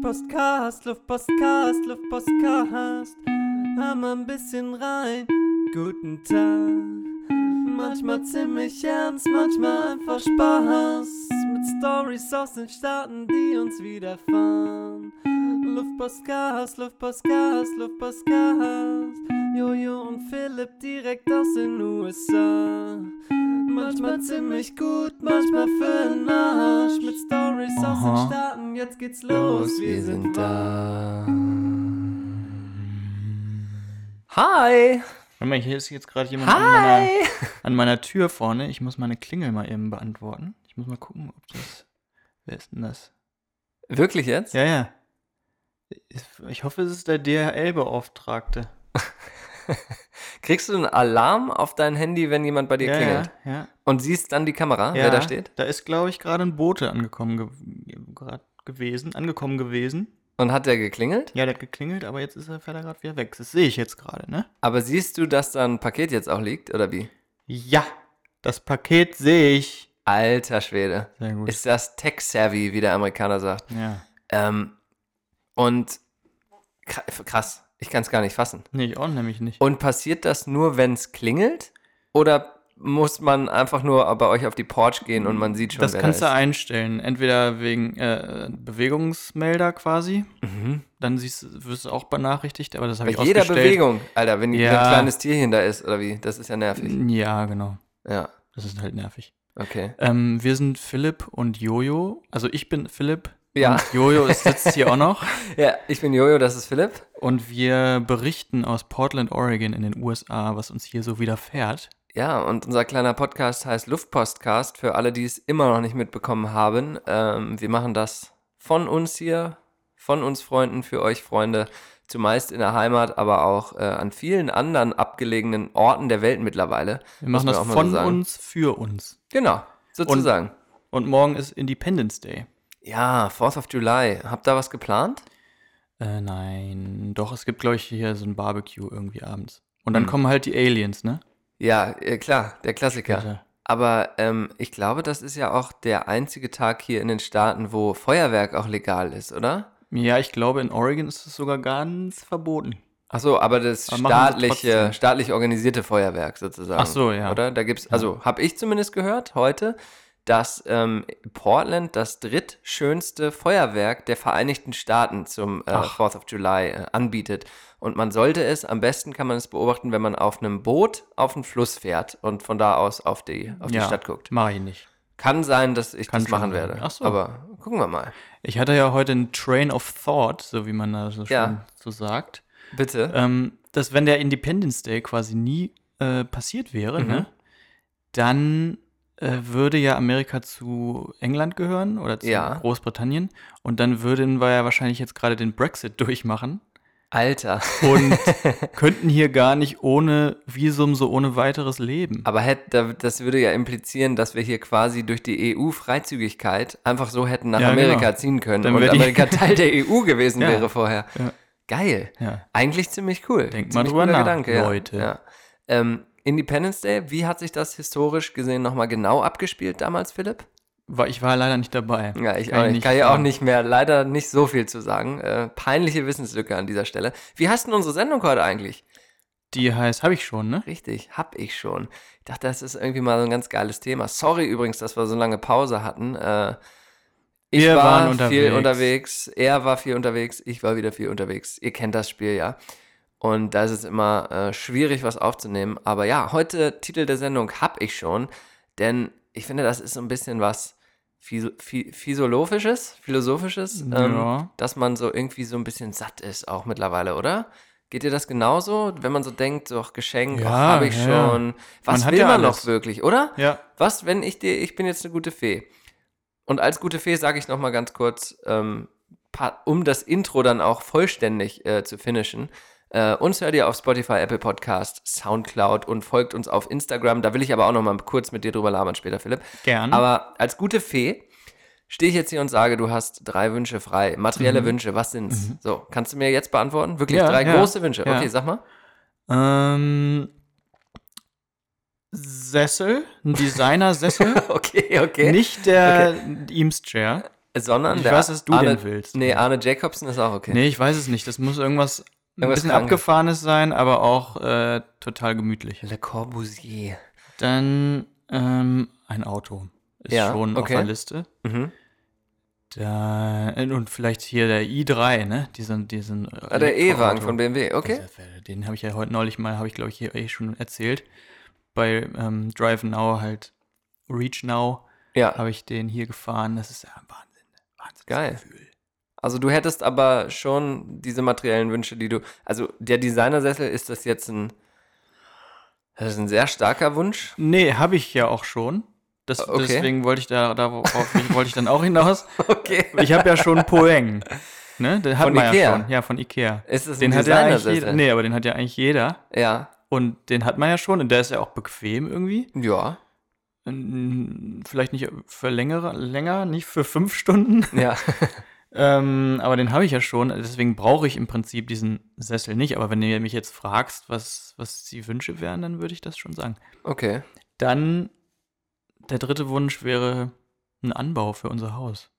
Luftpostcast, Luftpostcast, Luftpostcast. Mal ein bisschen rein. Guten Tag. Manchmal ziemlich ernst, manchmal einfach Spaß. Mit Stories aus den Staaten, die uns widerfahren. Luftpostcast, Luftpostcast, Luftpostcast. Jojo und Philipp direkt aus den USA. Manchmal ziemlich gut, manchmal für den Arsch. Mit Stories aus den Staaten, jetzt geht's los. Wir sind da. Hi! Warte mal, hier ist jetzt gerade jemand an meiner, Hi! an meiner Tür vorne. Ich muss meine Klingel mal eben beantworten. Ich muss mal gucken, ob das. Wer ist denn das? Wirklich jetzt? Ja, ja. Ich- Ich hoffe, es ist der DHL-Beauftragte. Kriegst du einen Alarm auf dein Handy, wenn jemand bei dir Ja, klingelt? ja, ja. Und siehst dann die Kamera, ja. wer da steht? Da ist, glaube ich, gerade ein Bote angekommen ge gewesen, angekommen gewesen. Und hat der geklingelt? Ja, der hat geklingelt, aber jetzt ist er, fährt er gerade wieder weg. Das sehe ich jetzt gerade, ne? Aber siehst du, dass da ein Paket jetzt auch liegt, oder wie? Ja, das Paket sehe ich. Alter Schwede. Sehr gut. Ist das tech-savvy, wie der Amerikaner sagt. ja. Ähm, und kra- krass, ich kann es gar nicht fassen. Nee, ich auch nämlich nicht. Und passiert das nur, wenn es klingelt? Oder muss man einfach nur bei euch auf die Porch gehen und man sieht schon, das kannst du da ist? einstellen. Entweder wegen äh, Bewegungsmelder quasi. Mhm. Dann siehst, du- wirst du auch benachrichtigt, aber das habe Bei ich jeder. Bewegung, Alter, wenn, Ja. ein kleines Tierchen da ist, oder wie? Das ist ja nervig. Ja, genau. Ja, Das ist halt nervig. okay. Ähm, wir sind Philipp und Jojo. Also ich bin Philipp. Ja. Und Jojo ist, sitzt hier auch noch. Ja, ich bin Jojo, das ist Philipp. Und wir berichten aus Portland, Oregon in den USA, was uns hier so widerfährt. Ja, und unser kleiner Podcast heißt Luftpostcast, für alle, die es immer noch nicht mitbekommen haben. Ähm, wir machen das von uns hier, von uns Freunden, für euch Freunde, zumeist in der Heimat, aber auch äh, an vielen anderen abgelegenen Orten der Welt mittlerweile. Wir machen das von so uns für uns. Genau, sozusagen. Und morgen ist Independence Day. Ja, 4th of July. Habt ihr was geplant? Äh, nein, doch, es gibt, glaube ich, hier so ein Barbecue irgendwie abends. Und dann Hm. kommen halt die Aliens, ne? Ja, äh, klar, der Klassiker. Später. Aber ähm, ich glaube, das ist ja auch der einzige Tag hier in den Staaten, wo Feuerwerk auch legal ist, oder? Ja, ich glaube, in Oregon ist es sogar ganz verboten. Ach so, aber das Aber staatliche, staatlich organisierte Feuerwerk sozusagen. Ach so, ja. Oder? Da gibt's, also habe ich zumindest gehört heute, dass ähm, Portland das drittschönste Feuerwerk der Vereinigten Staaten zum äh, Ach. 4th of July äh, anbietet. Und man sollte es, am besten kann man es beobachten, wenn man auf einem Boot auf den Fluss fährt und von da aus auf die, auf die ja, Stadt guckt. Mache ich nicht. Kann sein, dass ich Kann das machen sein. werde. Ach so. Aber gucken wir mal. Ich hatte ja heute einen Train of Thought, so wie man da so Ja. schön so sagt. Bitte. ähm, dass wenn der Independence Day quasi nie äh, passiert wäre, Mhm. ne, dann äh, würde ja Amerika zu England gehören oder zu Ja. Großbritannien und dann würden wir ja wahrscheinlich jetzt gerade den Brexit durchmachen Alter. und könnten hier gar nicht ohne Visum so ohne weiteres leben. Aber hätt, da- das würde ja implizieren, dass wir hier quasi durch die EU-Freizügigkeit einfach so hätten nach Ja, Amerika genau. ziehen können Dann und Amerika Teil der EU gewesen Ja. wäre vorher. Ja. Geil. Eigentlich ziemlich cool. Denkt mal drüber nach, Gedanke. Leute. Ja. Ähm, Independence Day, wie hat sich das historisch gesehen nochmal genau abgespielt damals, Philipp? Ich war leider nicht dabei. Ja, ich Kann auch ich nicht. Kann ja auch nicht mehr, leider nicht so viel zu sagen. Äh, peinliche Wissenslücke an dieser Stelle. Wie heißt denn unsere Sendung heute eigentlich? Die heißt, habe ich schon, ne? Richtig, hab ich schon. Ich dachte, das ist irgendwie mal so ein ganz geiles Thema. Sorry übrigens, dass wir so lange Pause hatten. Äh, ich Wir war waren viel unterwegs. unterwegs, er war viel unterwegs, ich war wieder viel unterwegs. Ihr kennt das Spiel ja. Und da ist es immer äh, schwierig, was aufzunehmen. Aber ja, heute Titel der Sendung hab ich schon, denn ich finde, das ist so ein bisschen was Phys Phy- Physiolophisches, Philosophisches, ähm, Ja. dass man so irgendwie so ein bisschen satt ist, auch mittlerweile, oder? Geht dir das genauso, wenn man so denkt, so ach, Geschenk, Ja, habe ich ja. schon. Was Man will ja man alles. noch wirklich, oder? Ja. Was, wenn ich dir, ich bin jetzt eine gute Fee. Und als gute Fee sage ich noch mal ganz kurz, ähm, um das Intro dann auch vollständig äh, zu finishen. Äh, uns hört ihr auf Spotify, Apple Podcast, Soundcloud und folgt uns auf Instagram. Da will ich aber auch noch mal kurz mit dir drüber labern später, Philipp. Gern. Aber als gute Fee stehe ich jetzt hier und sage, du hast drei Wünsche frei. Materielle Wünsche, was sind's? So, kannst du mir jetzt beantworten? Wirklich Mhm. Ja, drei ja, große Wünsche. ja. Okay, sag mal. ähm, Sessel, ein Designer-Sessel. Okay, okay. Nicht der Eames Chair. sondern Ich der weiß, dass du Arne, den willst. Nee, Arne Jacobsen ist auch okay. Nee, ich weiß es nicht. Das muss irgendwas, ein bisschen abgefahrenes sein, aber auch äh, total gemütlich. Le Corbusier. Dann ähm, ein Auto. Ist Ja, schon auf okay. der Liste. Mhm. Da, äh, und vielleicht hier der i3, ne? Diesen, diesen äh, Ah, der E-Wagen von BMW, okay. Das ist- Den habe ich ja heute neulich mal, habe ich glaube ich hier eh schon erzählt. Bei ähm, Drive Now halt, Reach Now, Ja, habe ich den hier gefahren. Das ist ja ein Wahnsinn. Wahnsinn. Geil. Gefühl. Also du hättest aber schon diese materiellen Wünsche, die du. Also der Designersessel, ist das jetzt ein. Das ist ein sehr starker Wunsch. Nee, habe ich ja auch schon. Das, Okay. Deswegen wollte ich da, darauf wollte ich dann auch hinaus. Okay. Ich habe ja schon Poeng. Ne? Den hat Von man Ikea? ja schon. Ja, von Ikea. Ist das ein Den hat ja eigentlich Designersessel? jeder. Nee, aber den hat ja eigentlich jeder. Ja. Und den hat man ja schon. Und der ist ja auch bequem irgendwie. Ja. Vielleicht nicht für längere, länger, nicht für fünf Stunden. Ja. ähm, aber den habe ich ja schon. Deswegen brauche ich im Prinzip diesen Sessel nicht. Aber wenn du mich jetzt fragst, was, was die Wünsche wären, dann würde ich das schon sagen. Okay. Dann der dritte Wunsch wäre ein Anbau für unser Haus.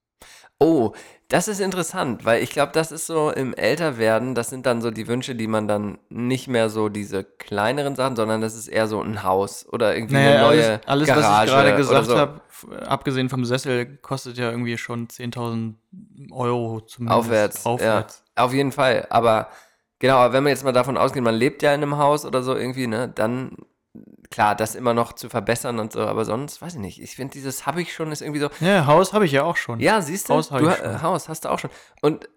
Oh, das ist interessant, weil ich glaube, das ist so im Älterwerden, das sind dann so die Wünsche, die man dann nicht mehr so diese kleineren Sachen, sondern das ist eher so ein Haus oder irgendwie eine neue alles, alles Garage was ich gerade gesagt so. habe, abgesehen vom Sessel, kostet ja irgendwie schon 10.000 Euro zumindest. Aufwärts, Aufwärts. Ja, auf jeden Fall. Aber genau, aber wenn wir jetzt mal davon ausgehen, man lebt ja in einem Haus oder so irgendwie, ne, dann klar, das immer noch zu verbessern und so, aber sonst, weiß ich nicht. Ich finde, dieses habe ich schon ist irgendwie so, Ja, Haus habe ich ja auch schon. ja, siehst du, Haus du ich ha- schon. äh, Haus hast du auch schon. Und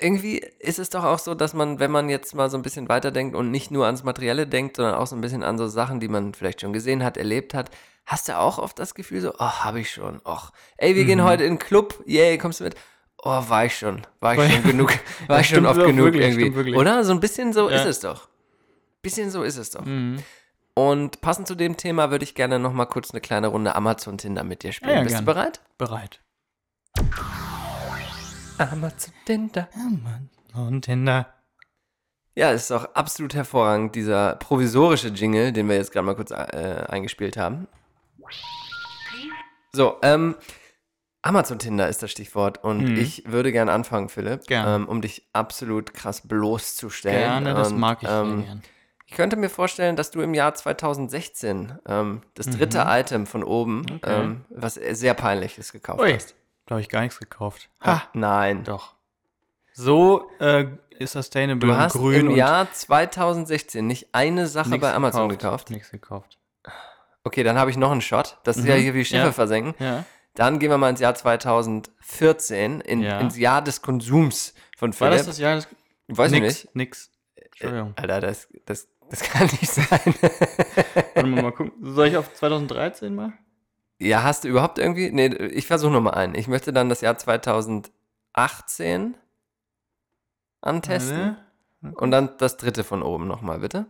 irgendwie ist es doch auch so, dass man, wenn man jetzt mal so ein bisschen weiterdenkt und nicht nur ans Materielle denkt, sondern auch so ein bisschen an so Sachen, die man vielleicht schon gesehen hat, erlebt hat, hast du auch oft das Gefühl so, oh, habe ich schon, och, ey, wir Mhm. gehen heute in den Club, yay, kommst du mit? Oh, war ich schon, war ich schon genug, war ich schon oft genug wirklich, irgendwie. Oder? So ein bisschen so Ja. ist es doch. Bisschen so ist es doch. Mhm. Und passend zu dem Thema würde ich gerne noch mal kurz eine kleine Runde Amazon Tinder mit dir spielen. Ja, ja, Bist gern. du bereit? Bereit. Amazon Tinder. Und Tinder. Ja, ist doch absolut hervorragend, dieser provisorische Jingle, den wir jetzt gerade mal kurz äh, eingespielt haben. So, ähm, Amazon Tinder ist das Stichwort und Mhm. ich würde gerne anfangen, Philipp, Gerne. ähm, um dich absolut krass bloßzustellen. Gerne, das und, mag ich sehr ähm, gern. Ich könnte mir vorstellen, dass du im Jahr 2016 ähm, das dritte Item von oben, Mhm. Okay. ähm, was sehr peinliches gekauft Ui, hast. da habe ich gar nichts gekauft. Ha, nein. Doch. So äh, ist Sustainable Du und hast grün im Jahr 2016 nicht eine Sache bei Amazon gekauft. Nichts gekauft. Okay, dann habe ich noch einen Shot. Das ist Mhm, ja hier wie Schiffe ja. versenken. Ja. Dann gehen wir mal ins Jahr 2014, in, Ja. ins Jahr des Konsums von War Philipp. das das Jahr? Das Weiß ich nix, nicht. nix. Entschuldigung. Alter, das, das, das kann nicht sein. Warte mal, mal gucken. Soll ich auf 2013 mal? ja, hast du überhaupt irgendwie? Nee, ich versuche nochmal einen. Ich möchte dann das Jahr 2018 antesten. Warte. Und dann das dritte von oben nochmal, bitte.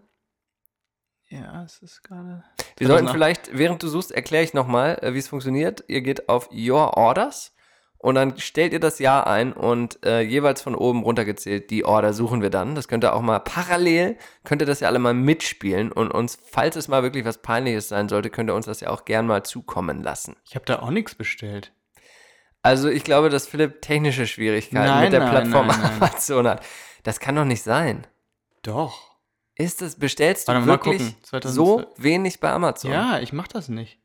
Ja, es ist gerade. Wir sollten 2008. vielleicht, während du suchst, erkläre ich nochmal, äh, wie es funktioniert. Ihr geht auf Your Orders und dann stellt ihr das Jahr ein und äh, jeweils von oben runtergezählt, die Order suchen wir dann. Das könnt ihr auch mal parallel, könnt ihr das ja alle mal mitspielen und uns, falls es mal wirklich was Peinliches sein sollte, könnt ihr uns das ja auch gern mal zukommen lassen. Ich habe da auch nichts bestellt. Also ich glaube, dass Philipp technische Schwierigkeiten Nein, mit der nein, Plattform nein. Amazon hat. Das kann doch nicht sein. Doch. Ist es, bestellst du Warte wirklich gucken. 2012. so wenig bei Amazon? Ja, ich mach das nicht.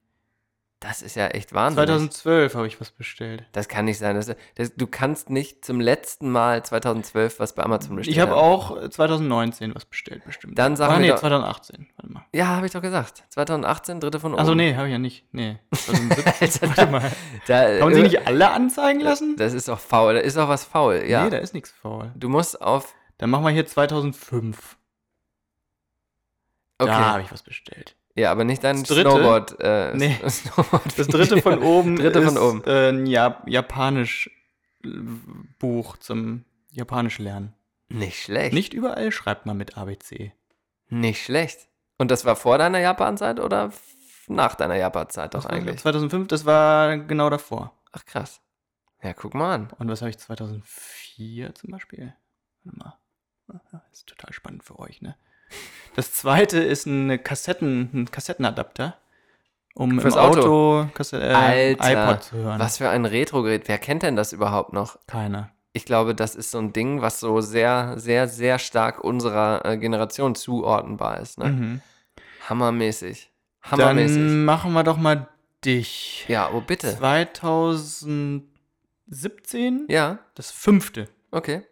Das ist ja echt Wahnsinn. 2012 habe ich was bestellt. Das kann nicht sein. Das, das, du kannst nicht zum letzten Mal 2012 was bei Amazon bestellen. Ich habe auch äh, 2019 was bestellt, bestimmt. Dann sag ah, nee, doch- 2018. Warte mal. Ja, habe ich doch gesagt. 2018, dritte von oben. Achso, nee, habe ich ja nicht. Nee. 2017. Alter, Warte mal. Da, man sie nicht alle anzeigen lassen? Das ist doch faul. Da ist doch was faul. Ja. Nee, da ist nichts faul. du musst auf. Dann machen wir hier 2005. Okay. Da habe ich was bestellt. Ja, aber nicht dein dritte? Snowboard. Äh, Nee. Snowboard Das dritte von oben Dritte ist von oben. Äh, ein Jap Japanisch äh, Buch zum Japanisch lernen. Nicht schlecht. Nicht überall schreibt man mit ABC. Nicht schlecht. Und das war vor deiner Japan-Zeit oder nach deiner Japan-Zeit doch eigentlich? 2005, das war genau davor. Ach krass. Ja, guck mal an. Und was habe ich 2004 zum Beispiel? Warte mal. Das ist total spannend für euch, ne? Das zweite ist eine Kassetten, ein Kassettenadapter. um Fürs im Auto, Kassette, äh, Alter, iPod zu hören. Was für ein Retro-Gerät. Wer kennt denn das überhaupt noch? Keiner. Ich glaube, das ist so ein Ding, was so sehr, sehr, sehr stark unserer äh, Generation zuordnenbar ist. Ne? Mhm. Hammermäßig. Hammermäßig. Dann machen wir doch mal dich. ja, oh bitte. 2017, Ja, das fünfte. okay.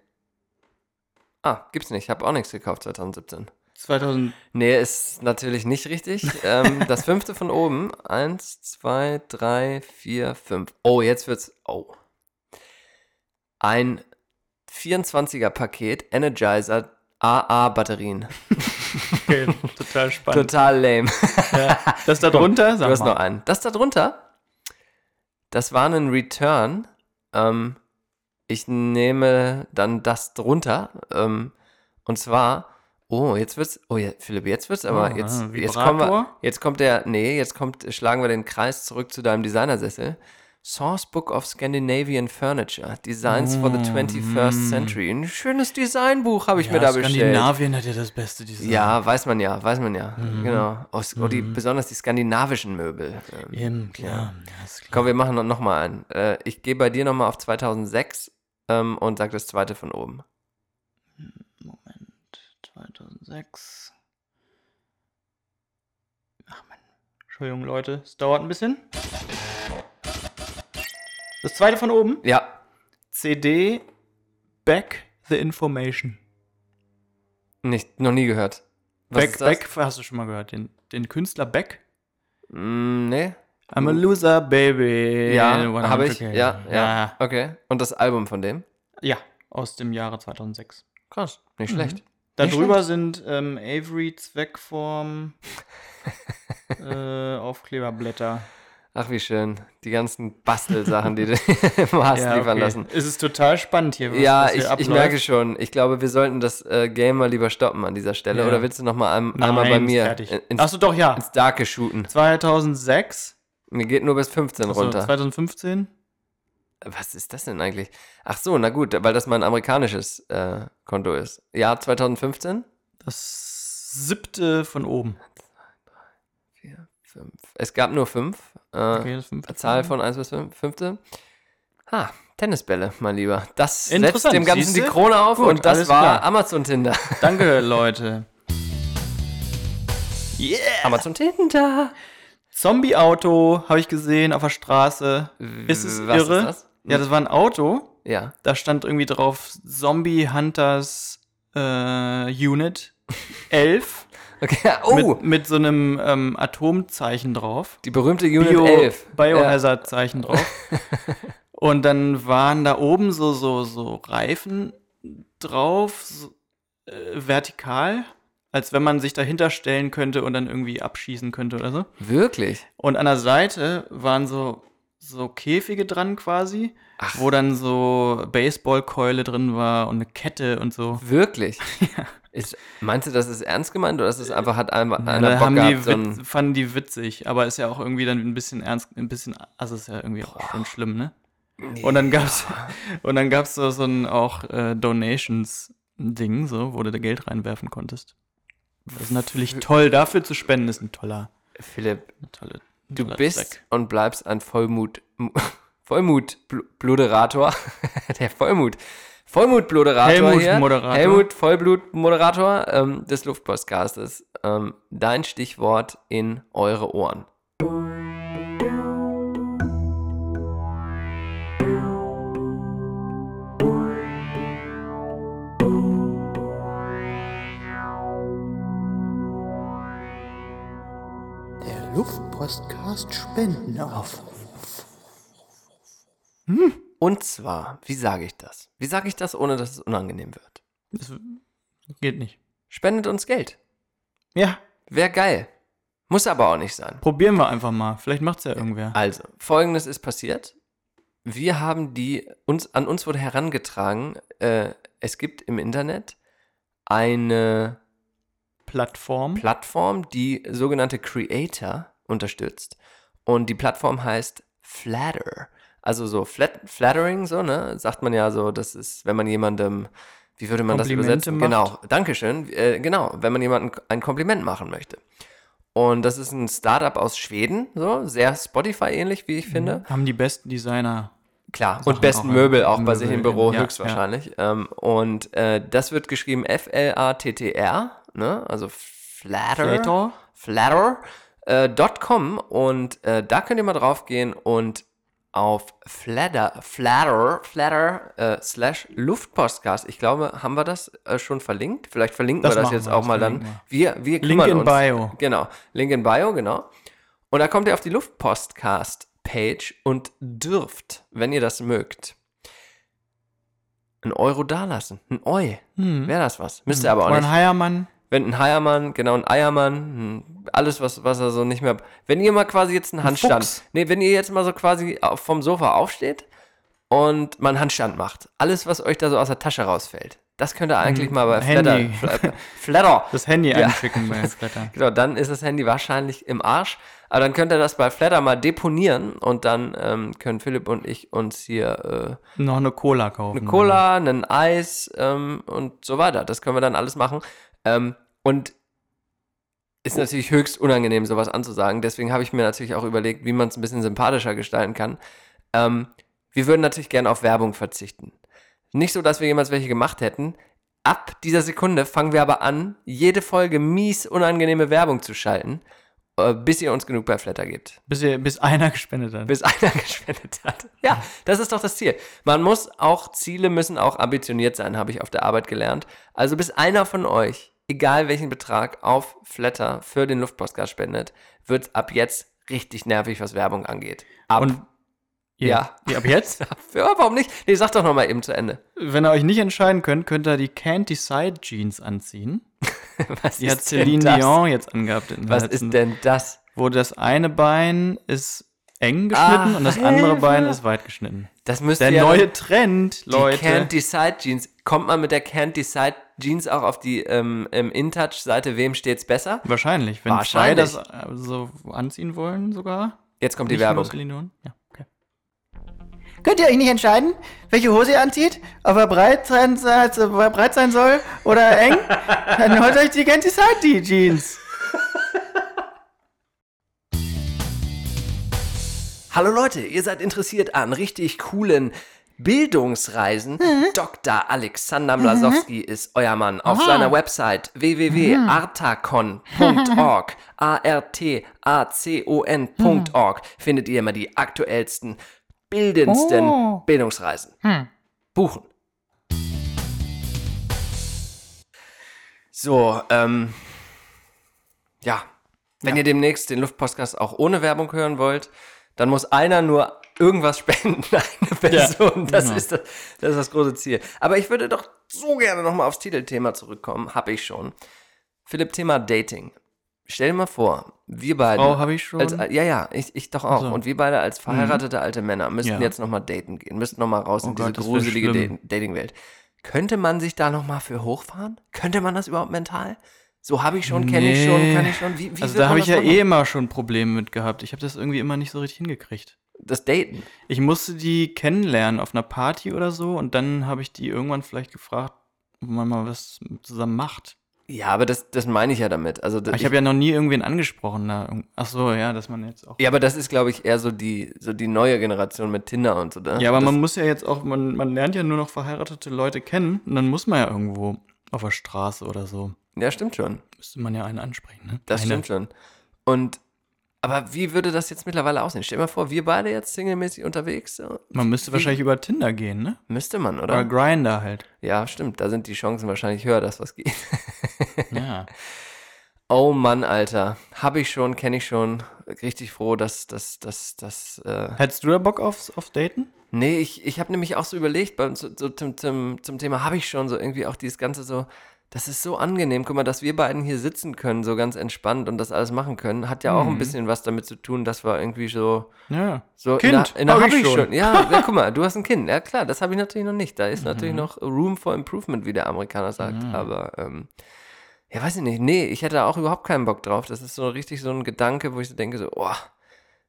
Ah, gibt's nicht. Ich habe auch nichts gekauft 2017. 2000, Nee, ist natürlich nicht richtig. ähm, das fünfte von oben. Eins, zwei, drei, vier, fünf. Oh, jetzt wird's. Oh. Ein 24er-Paket Energizer AA-Batterien. okay, total spannend. Total lame. Ja. Das da drunter, Du hast noch einen. Das da drunter, das war ein Return. Ähm, ich nehme dann das drunter. Ähm, und zwar, oh, jetzt wird's, oh ja, Philipp, jetzt wird's, aber Oh, jetzt, ah, jetzt kommen wir, Vibrator? jetzt kommt der, nee, jetzt kommt, schlagen wir den Kreis zurück zu deinem Designersessel. Source Book of Scandinavian Furniture, Designs for the 21st Century. Ein schönes Designbuch habe ich mir da bestellt. Skandinavien hat ja das beste Design. Ja, weiß man ja, weiß man ja. Genau. Aus, oh, die, Besonders die skandinavischen Möbel. Ähm, Eben, klar. Ja. Komm, wir machen noch mal einen. Äh, ich gehe bei dir noch mal auf 2006 ähm, und sag das zweite von oben. Moment, 2006. Ach man, Entschuldigung Leute, es dauert ein bisschen. Das zweite von oben. Ja, CD Back the Information. nicht, noch nie gehört. Was Beck, das? Beck, hast du schon mal gehört? Den, den Künstler Beck? Mm, nee. I'm a loser, baby. Ja, habe ich. okay. Ja, ja, ja. Okay. Und das Album von dem? Ja, aus dem Jahre 2006. Krass. Nicht Mhm. schlecht. Darüber sind ähm, Avery Zweckform äh, Aufkleberblätter. Ach, wie schön. Die ganzen Bastelsachen, die du immer hast liefern okay. lassen. Es ist total spannend hier. was- Ja, was hier ich, ich abläuft. merke schon. Ich glaube, wir sollten das äh, Game mal lieber stoppen an dieser Stelle. Ja. Oder willst du noch mal ein, Nein, einmal bei mir ins, Achso, doch, ja. ins Darke shooten? 2006. Mir geht nur bis 15 Achso, runter. 2015. Was ist das denn eigentlich? Ach so, na gut, weil das mein amerikanisches äh, Konto ist. Jahr 2015? Das siebte von oben. Vier, fünf. Es gab nur fünf. Äh, Okay. Zahl von 1 bis 5. Fünfte. Ha, Tennisbälle, mein Lieber. Das setzt dem Ganzen die Krone auf Gut, und das war klar. Amazon Tinder. Danke, Leute. Yeah! Amazon Tinder! Zombie-Auto habe ich gesehen auf der Straße. Ist es Was irre? Ist das? Ja, das war ein Auto. Ja. Da stand irgendwie drauf Zombie Hunters äh, Unit 11 Okay. Oh, mit, mit so einem ähm, Atomzeichen drauf. die berühmte Unit Bio, 11. Ja. Biohazard-Zeichen drauf. Und dann waren da oben so, so, so Reifen drauf, so, äh, vertikal, als wenn man sich dahinter stellen könnte und dann irgendwie abschießen könnte oder so. Wirklich? Und an der Seite waren so, so Käfige dran quasi, Ach. wo dann so Baseballkeule drin war und eine Kette und so. Wirklich? Ist, meinst du, das ist ernst gemeint oder ist es einfach, hat einer, Ja, einer Bock haben gehabt, die Witz, fanden die witzig, aber ist ja auch irgendwie dann ein bisschen ernst, ein bisschen, also ist ja irgendwie auch schon schlimm, ne? Und dann gab's, und dann gab's so, so ein auch äh, Donations-Ding, so, wo du da Geld reinwerfen konntest. Das ist natürlich toll, dafür zu spenden ist ein toller, Philipp, eine tolle, du bist Zweck. und bleibst ein Vollmut, Vollmut-Bluderator. Der Vollmut. Vollmut-Bluderator Helmut hier. Moderator. Helmut Vollblut-Moderator ähm, des Luftpostcastes. Ähm, dein Stichwort in eure Ohren. Der Luftpostcast Spendenaufruf. Und zwar, wie sage ich das? Wie sage ich das, ohne dass es unangenehm wird? Das geht nicht. Spendet uns Geld. Ja, Wäre geil. Muss aber auch nicht sein. probieren wir einfach mal. Vielleicht macht's ja irgendwer. Also, folgendes ist passiert. Wir haben die, uns, an uns wurde herangetragen, äh, es gibt im Internet eine Plattform. Plattform, die sogenannte Creator unterstützt. Und die Plattform heißt Flatter. Also so flat, flattering, so, ne? Sagt man ja so, das ist, wenn man jemandem, wie würde man das übersetzen? macht. Genau, Dankeschön. Äh, genau, wenn man jemandem ein Kompliment machen möchte. Und das ist ein Startup aus Schweden, so sehr Spotify-ähnlich, wie ich finde. Haben die besten Designer. Klar, Sachen und besten auch, Möbel ja. auch bei sich im Möbel, Büro ja, höchstwahrscheinlich. Ähm, und äh, das wird geschrieben F-L-A-T-T-R, ne? also Flatter. Flatter? Flatter. Äh, .com und äh, da könnt ihr mal drauf gehen und auf Flatter, Flatter, Flatter äh, slash Luftpostcast. Ich glaube, haben wir das äh, schon verlinkt? Vielleicht verlinken Das wir das jetzt wir, auch das mal dann. Wir, wir Link in uns. Bio. Genau, Link in Bio, genau. Und da kommt ihr auf die Luftpostcast-Page und dürft, wenn ihr das mögt, einen Euro dalassen. Ein Eu. Wäre das was? Müsst ihr aber auch Oder nicht. ein Heiermann. Wenn ein Heiermann, genau, ein Eiermann, hm, alles, was, was er so nicht mehr. Wenn ihr mal quasi jetzt einen Handstand. Fuchs. Nee, wenn ihr jetzt mal so quasi vom Sofa aufsteht und mal einen Handstand macht. Alles, was euch da so aus der Tasche rausfällt. Das könnt ihr eigentlich mal bei. Flatter. Flatter. Das Handy Ja. einschicken bei Flatter. Genau, dann ist das Handy wahrscheinlich im Arsch. Aber dann könnt ihr das bei Flatter mal deponieren und dann ähm, können Philipp und ich uns hier äh, Noch eine Cola kaufen. eine Cola, ein Eis ähm, und so weiter. Das können wir dann alles machen. Ähm, und ist natürlich höchst unangenehm, sowas anzusagen. Deswegen habe ich mir natürlich auch überlegt, wie man es ein bisschen sympathischer gestalten kann. Ähm, wir würden natürlich gerne auf Werbung verzichten. Nicht so, dass wir jemals welche gemacht hätten. Ab dieser Sekunde fangen wir aber an, jede Folge mies unangenehme Werbung zu schalten, bis ihr uns genug bei Flatter gebt Bis, ihr, bis einer gespendet hat. bis einer gespendet hat. Ja, das ist doch das Ziel. Man muss auch, Ziele müssen auch ambitioniert sein, habe ich auf der Arbeit gelernt. Also bis einer von euch, egal welchen Betrag, auf Flatter für den Luftpostcast spendet, wird ab jetzt richtig nervig, was Werbung angeht. Ab. Und Ja. Ihr, ab jetzt? ja, warum nicht? Nee, sag doch nochmal eben zu Ende. Wenn ihr euch nicht entscheiden könnt, könnt ihr die Candy Side Jeans anziehen. Was Die hat Celine? Dion jetzt angehabt. Was letzten- ist denn das? Wo das eine Bein ist eng geschnitten Ah, und das andere Hilfe. Bein ist weit geschnitten. Das müsste Der ja neue Trend, die Leute. Can't Decide Jeans. Kommt man mit der Can't Decide Jeans auch auf die ähm, ähm, InTouch-Seite, wem steht's besser? Wahrscheinlich, wenn Wahrscheinlich. zwei das äh, so anziehen wollen sogar. Jetzt kommt die Nicht nur Werbung. Ja. Könnt ihr euch nicht entscheiden, welche Hose ihr anzieht? Ob er breit sein, also breit sein soll oder eng? Dann holt euch die Ganti Side Jeans. Hallo Leute, ihr seid interessiert an richtig coolen Bildungsreisen? Dr. Alexander Mlasowski ist euer Mann. Auf seiner Website www.artacon.org A-R-T-A-C-O-N.org findet ihr immer die aktuellsten, bildendsten Bildungsreisen. Buchen. So, ähm, ja. Wenn ihr demnächst den Luftpostcast auch ohne Werbung hören wollt, dann muss einer nur irgendwas spenden, eine Person. das, genau. ist das, das ist das große Ziel. Aber ich würde doch so gerne nochmal aufs Titelthema zurückkommen. Habe ich schon. Philipp, Thema Dating. Stell dir mal vor, wir beide. Frau habe ich schon. Als, ja, ja, ich, ich doch auch. so. Und wir beide als verheiratete alte Männer müssten Ja. jetzt nochmal daten gehen, müssten nochmal raus in Oh diese Gott, wär gruselige Dating-Welt. Könnte man sich da nochmal für hochfahren? Könnte man das überhaupt mental? So habe ich schon, kenne ich schon, Nee. kann ich schon. Wie, wie also da habe ich ja machen? eh immer schon Probleme mit gehabt. Ich habe das irgendwie immer nicht so richtig hingekriegt. Das Daten. Ich musste die kennenlernen auf einer Party oder so und dann habe ich die irgendwann vielleicht gefragt, ob man mal was zusammen macht. Ja, aber das, das meine ich ja damit. Also, Aber ich habe ja noch nie irgendwen angesprochen. Da. Ach so, ja, dass man jetzt auch. ja, aber das ist, glaube ich, eher so die, so die neue Generation mit Tinder und so. Ne? Ja, aber das, man muss ja jetzt auch, man, man lernt ja nur noch verheiratete Leute kennen und dann muss man ja irgendwo auf der Straße oder so. Ja, stimmt schon. Müsste man ja einen ansprechen, ne? Das Eine. stimmt schon. Und, aber wie würde das jetzt mittlerweile aussehen? Stell dir mal vor, wir beide jetzt singlemäßig unterwegs. So. Man müsste wahrscheinlich über Tinder gehen, ne? Müsste man, Oder oder? Grinder halt. Ja, stimmt. Da sind die Chancen wahrscheinlich höher, dass was geht. Ja. Oh Mann, Alter. Habe ich schon, kenne ich schon. Richtig froh, dass das, das, das, äh, Hättest du da Bock aufs, auf Daten? Nee, ich, ich habe nämlich auch so überlegt, beim, so, zum, zum, zum Thema habe ich schon so irgendwie auch dieses Ganze so, das ist so angenehm. Guck mal, dass wir beiden hier sitzen können, so ganz entspannt und das alles machen können, hat ja auch ein bisschen was damit zu tun, dass wir irgendwie so, Ja. so Kind, in der, in der hab hab ich ich schon. Ja, ja, guck mal, du hast ein Kind. Ja, klar, das habe ich natürlich noch nicht. Da ist natürlich noch Room for Improvement, wie der Amerikaner sagt. Aber, ähm, ja, weiß ich nicht. Nee, ich hätte da auch überhaupt keinen Bock drauf. Das ist so richtig so ein Gedanke, wo ich so denke, so, oh,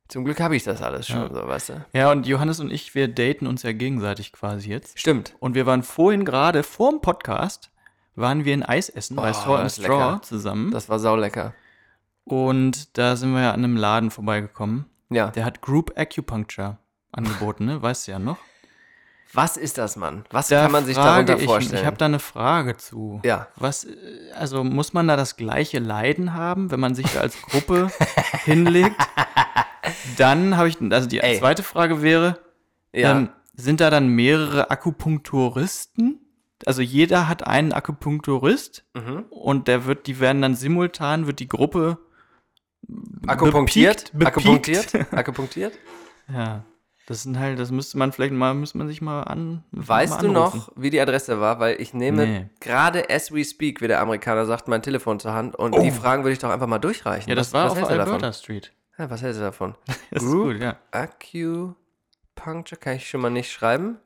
zum Glück habe ich das alles schon, so, weißt du? Ja, und Johannes und ich, wir daten uns ja gegenseitig quasi jetzt. Stimmt. Und wir waren vorhin gerade vor dem Podcast, waren wir in Eis essen bei Oh, Salt and das ist Straw lecker. zusammen. Das war saulecker. Und da sind wir ja an einem Laden vorbeigekommen. Ja. Der hat Group Acupuncture angeboten, ne? Weißt du ja noch. Was ist das, Mann? Was Da kann man sich darunter ich, vorstellen? Ich habe da eine Frage zu. Ja. Was, also muss man da das gleiche Leiden haben, wenn man sich da als Gruppe hinlegt? Dann habe ich, also die Ey. zweite Frage wäre, ja. ähm, sind da dann mehrere Akupunkturisten? Also jeder hat einen Akupunkturist mhm. und der wird, die werden dann simultan, wird die Gruppe Akupunktiert? bepiekt- Akupunktiert? Akupunktiert? Ja. Das sind halt, das müsste man vielleicht mal, müsste man sich mal an. Weißt mal du noch, wie die Adresse war? Weil ich nehme Nee. gerade as we speak, wie der Amerikaner sagt, mein Telefon zur Hand und die Fragen würde ich doch einfach mal durchreichen. Oh. Ja, das was, war was auf du davon? Alberta Street. Ja, was hältst du davon? Das ist Group gut, ja. Acupuncture kann ich schon mal nicht schreiben.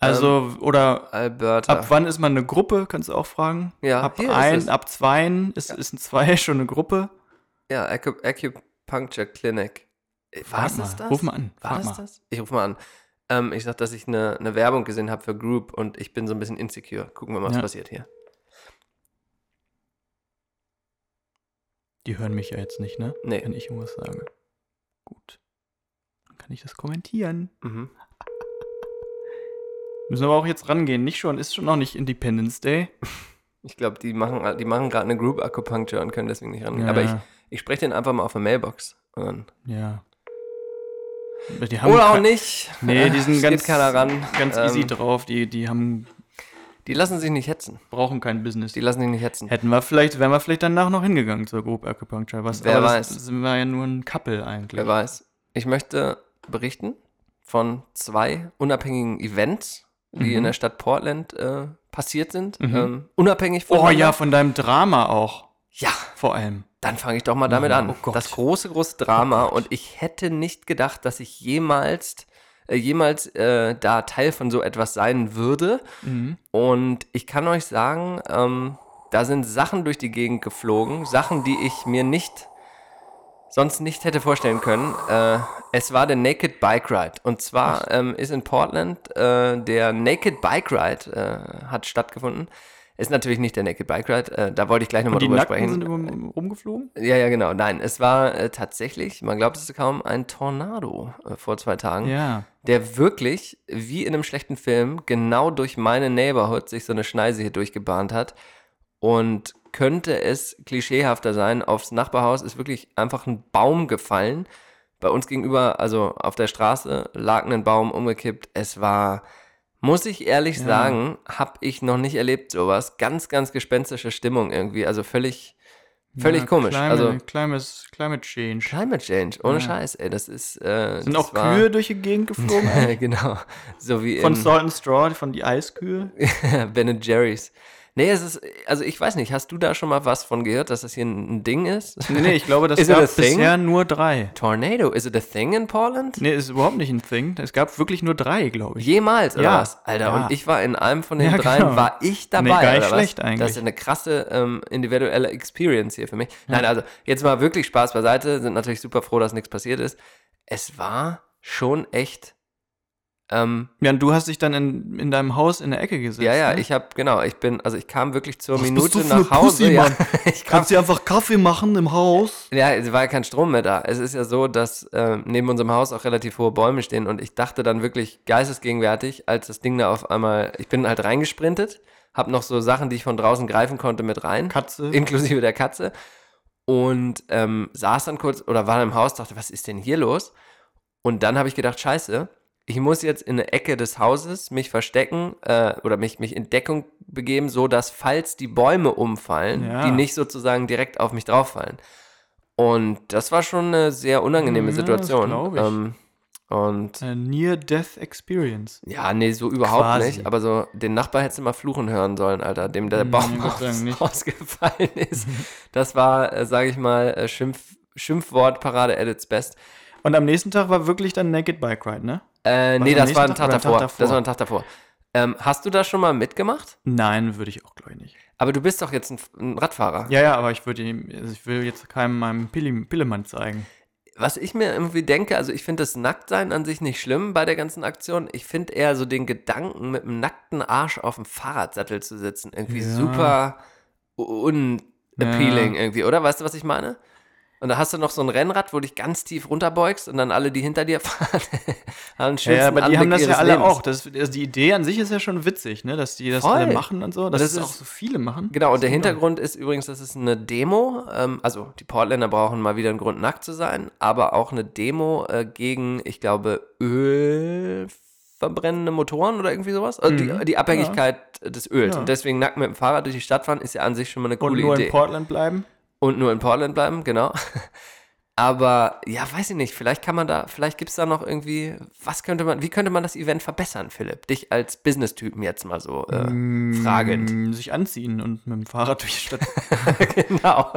Also, oder Alberta. ab wann ist man eine Gruppe, kannst du auch fragen. Ja, ab ist ein, ab zweien ist, ist ein Zwei schon eine Gruppe. ja, Acu Acupuncture Clinic. Äh, War Frag es mal, das? ruf mal an, War frag das mal. das? Ich ruf mal an. Ähm, ich sag, dass ich eine, eine Werbung gesehen habe für Group und ich bin so ein bisschen insecure. Gucken wir mal, was Ja. passiert hier. Die hören mich ja jetzt nicht, ne? Nee. Wenn ich irgendwas sage. Gut. Dann kann ich das kommentieren. Mhm. Müssen aber auch jetzt rangehen. Nicht schon, ist schon noch nicht Independence Day. Ich glaube, die machen, die machen gerade eine Group Acupuncture und können deswegen nicht rangehen. Ja, Aber ich, ja. ich spreche den einfach mal auf der Mailbox. Ja. Die haben Oder auch nicht. Nee, die sind Es ganz, keiner ran. ganz easy Ähm, drauf. Die, die haben, Die lassen sich nicht hetzen. brauchen kein Business. Die lassen sich nicht hetzen. Hätten wir vielleicht, wären wir vielleicht danach noch hingegangen zur Group Acupuncture. Was, Wer weiß. Das sind wir ja nur ein Couple eigentlich. Wer weiß. Ich möchte berichten von zwei unabhängigen Events, die Mhm. in der Stadt Portland äh, passiert sind. Mhm. Ähm, unabhängig Oh voneinander. ja, von deinem Drama auch. Ja, Vor allem. dann fange ich doch mal damit an. oh das große, große Drama. Oh und ich hätte nicht gedacht, dass ich jemals, äh, jemals äh, da Teil von so etwas sein würde. Mhm. Und ich kann euch sagen, ähm, da sind Sachen durch die Gegend geflogen, Sachen, die ich mir nicht sonst nicht hätte vorstellen können. Äh, es war der Naked Bike Ride. Und zwar ähm, ist in Portland äh, der Naked Bike Ride äh, hat stattgefunden. Ist natürlich nicht der Naked Bike Ride, äh, da wollte ich gleich nochmal die drüber Nackten sprechen. sind immer rumgeflogen? Ja, ja, genau. Nein, es war äh, tatsächlich, man glaubt es kaum, ein Tornado äh, vor zwei Tagen Ja. der wirklich, wie in einem schlechten Film, genau durch meine Neighborhood sich so eine Schneise hier durchgebahnt hat. Und könnte es klischeehafter sein, aufs Nachbarhaus ist wirklich einfach ein Baum gefallen. Bei uns gegenüber, also auf der Straße, lag ein Baum umgekippt. Es war, muss ich ehrlich Ja. sagen, habe ich noch nicht erlebt sowas. Ganz, ganz gespenstische Stimmung irgendwie. Also völlig, völlig ja, komisch. Climate, also Climate, Climate Change. Climate Change, ohne Ja. Scheiß, ey. Das ist. Äh, Sind das auch war- Kühe durch die Gegend geflogen? genau. So wie von in Salt and Straw, von die Eiskühe? Ben Jerry's. Nee, es ist, also ich weiß nicht, hast du da schon mal was von gehört, dass das hier ein, Ding ist? Nee, nee, ich glaube, das gab bisher nur drei. Tornado, is it a thing in Portland? Nee, ist überhaupt nicht ein Thing. Es gab wirklich nur drei, glaube ich. Jemals, oder Ja, was? Alter, ja. und ich war in einem von den Ja, dreien, genau. war ich dabei, Nee, gar nicht oder was? schlecht eigentlich. Das ist eine krasse ähm, individuelle Experience hier für mich. Nein, also jetzt mal wirklich Spaß beiseite, sind natürlich super froh, dass nichts passiert ist. Es war schon echt, ähm, Ja, und du hast dich dann in, in deinem Haus in der Ecke gesetzt. ja, ja, ne? ich habe, genau, ich bin, also ich kam wirklich zur Was bist Minute du für eine nach Hause. Pussy, ja, Mann? ich kam Kannst du einfach Kaffee machen im Haus? Ja, es war ja kein Strom mehr da. Es ist ja so, dass äh, neben unserem Haus auch relativ hohe Bäume stehen und ich dachte dann wirklich geistesgegenwärtig, als das Ding da auf einmal, ich bin halt reingesprintet, hab noch so Sachen, die ich von draußen greifen konnte, mit rein, Katze. inklusive der Katze und ähm, saß dann kurz oder war im Haus, dachte, was ist denn hier los? Und dann habe ich gedacht, scheiße, ich muss jetzt in eine Ecke des Hauses mich verstecken äh, oder mich, mich in Deckung begeben, so dass falls die Bäume umfallen, Ja. die nicht sozusagen direkt auf mich drauf fallen. Und das war schon eine sehr unangenehme Ja, das Situation. glaub ich. Ähm, und A Near-Death Experience. ja, nee, so überhaupt Quasi. nicht. Aber so, den Nachbar hättest du mal fluchen hören sollen, Alter, dem der Nee, Baum nicht. ausgefallen ist. Das war, äh, sage ich mal, äh, Schimpf, Schimpfwortparade at its best. Und am nächsten Tag war wirklich dann Naked Bike Ride, ne? Äh, nee, das war ein Tag Tag davor. Tag Das davor? war ein Tag davor. Ähm, hast du da schon mal mitgemacht? Nein, würde ich auch, glaube ich, nicht. Aber du bist doch jetzt ein, ein Radfahrer. Ja, ja, aber ich würde ihm, also ich will jetzt keinem meinem Pillemann zeigen. Was ich mir irgendwie denke, also ich finde das Nacktsein an sich nicht schlimm bei der ganzen Aktion. Ich finde eher so den Gedanken, mit einem nackten Arsch auf dem Fahrradsattel zu sitzen, irgendwie Ja. super unappealing Ja. irgendwie, oder? Weißt du, was ich meine? Und da hast du noch so ein Rennrad, wo du dich ganz tief runterbeugst und dann alle, die hinter dir fahren, haben einen Ja, aber die Anblick haben das ja alle Lebens. auch. Das, also die Idee an sich ist ja schon witzig, ne? dass die das Voll. alle machen und so. Dass das das ist- auch so viele machen. Genau, und der Hintergrund ist übrigens, das ist eine Demo. Ähm, also die Portländer brauchen mal wieder einen Grund, nackt zu sein, aber auch eine Demo äh, gegen, ich glaube, ölverbrennende Motoren oder irgendwie sowas. Also die, die Abhängigkeit des Öls. Mhm. Ja. Und deswegen nackt mit dem Fahrrad durch die Stadt fahren, ist ja an sich schon mal eine Und coole nur Idee. in Portland bleiben. Und nur in Portland bleiben, genau. Aber ja, weiß ich nicht, vielleicht kann man da, vielleicht gibt es da noch irgendwie, was könnte man, wie könnte man das Event verbessern, Philipp? Dich als Business-Typen jetzt mal so äh, fragend. Mm, Sich anziehen und mit dem Fahrrad durch die Stadt. genau.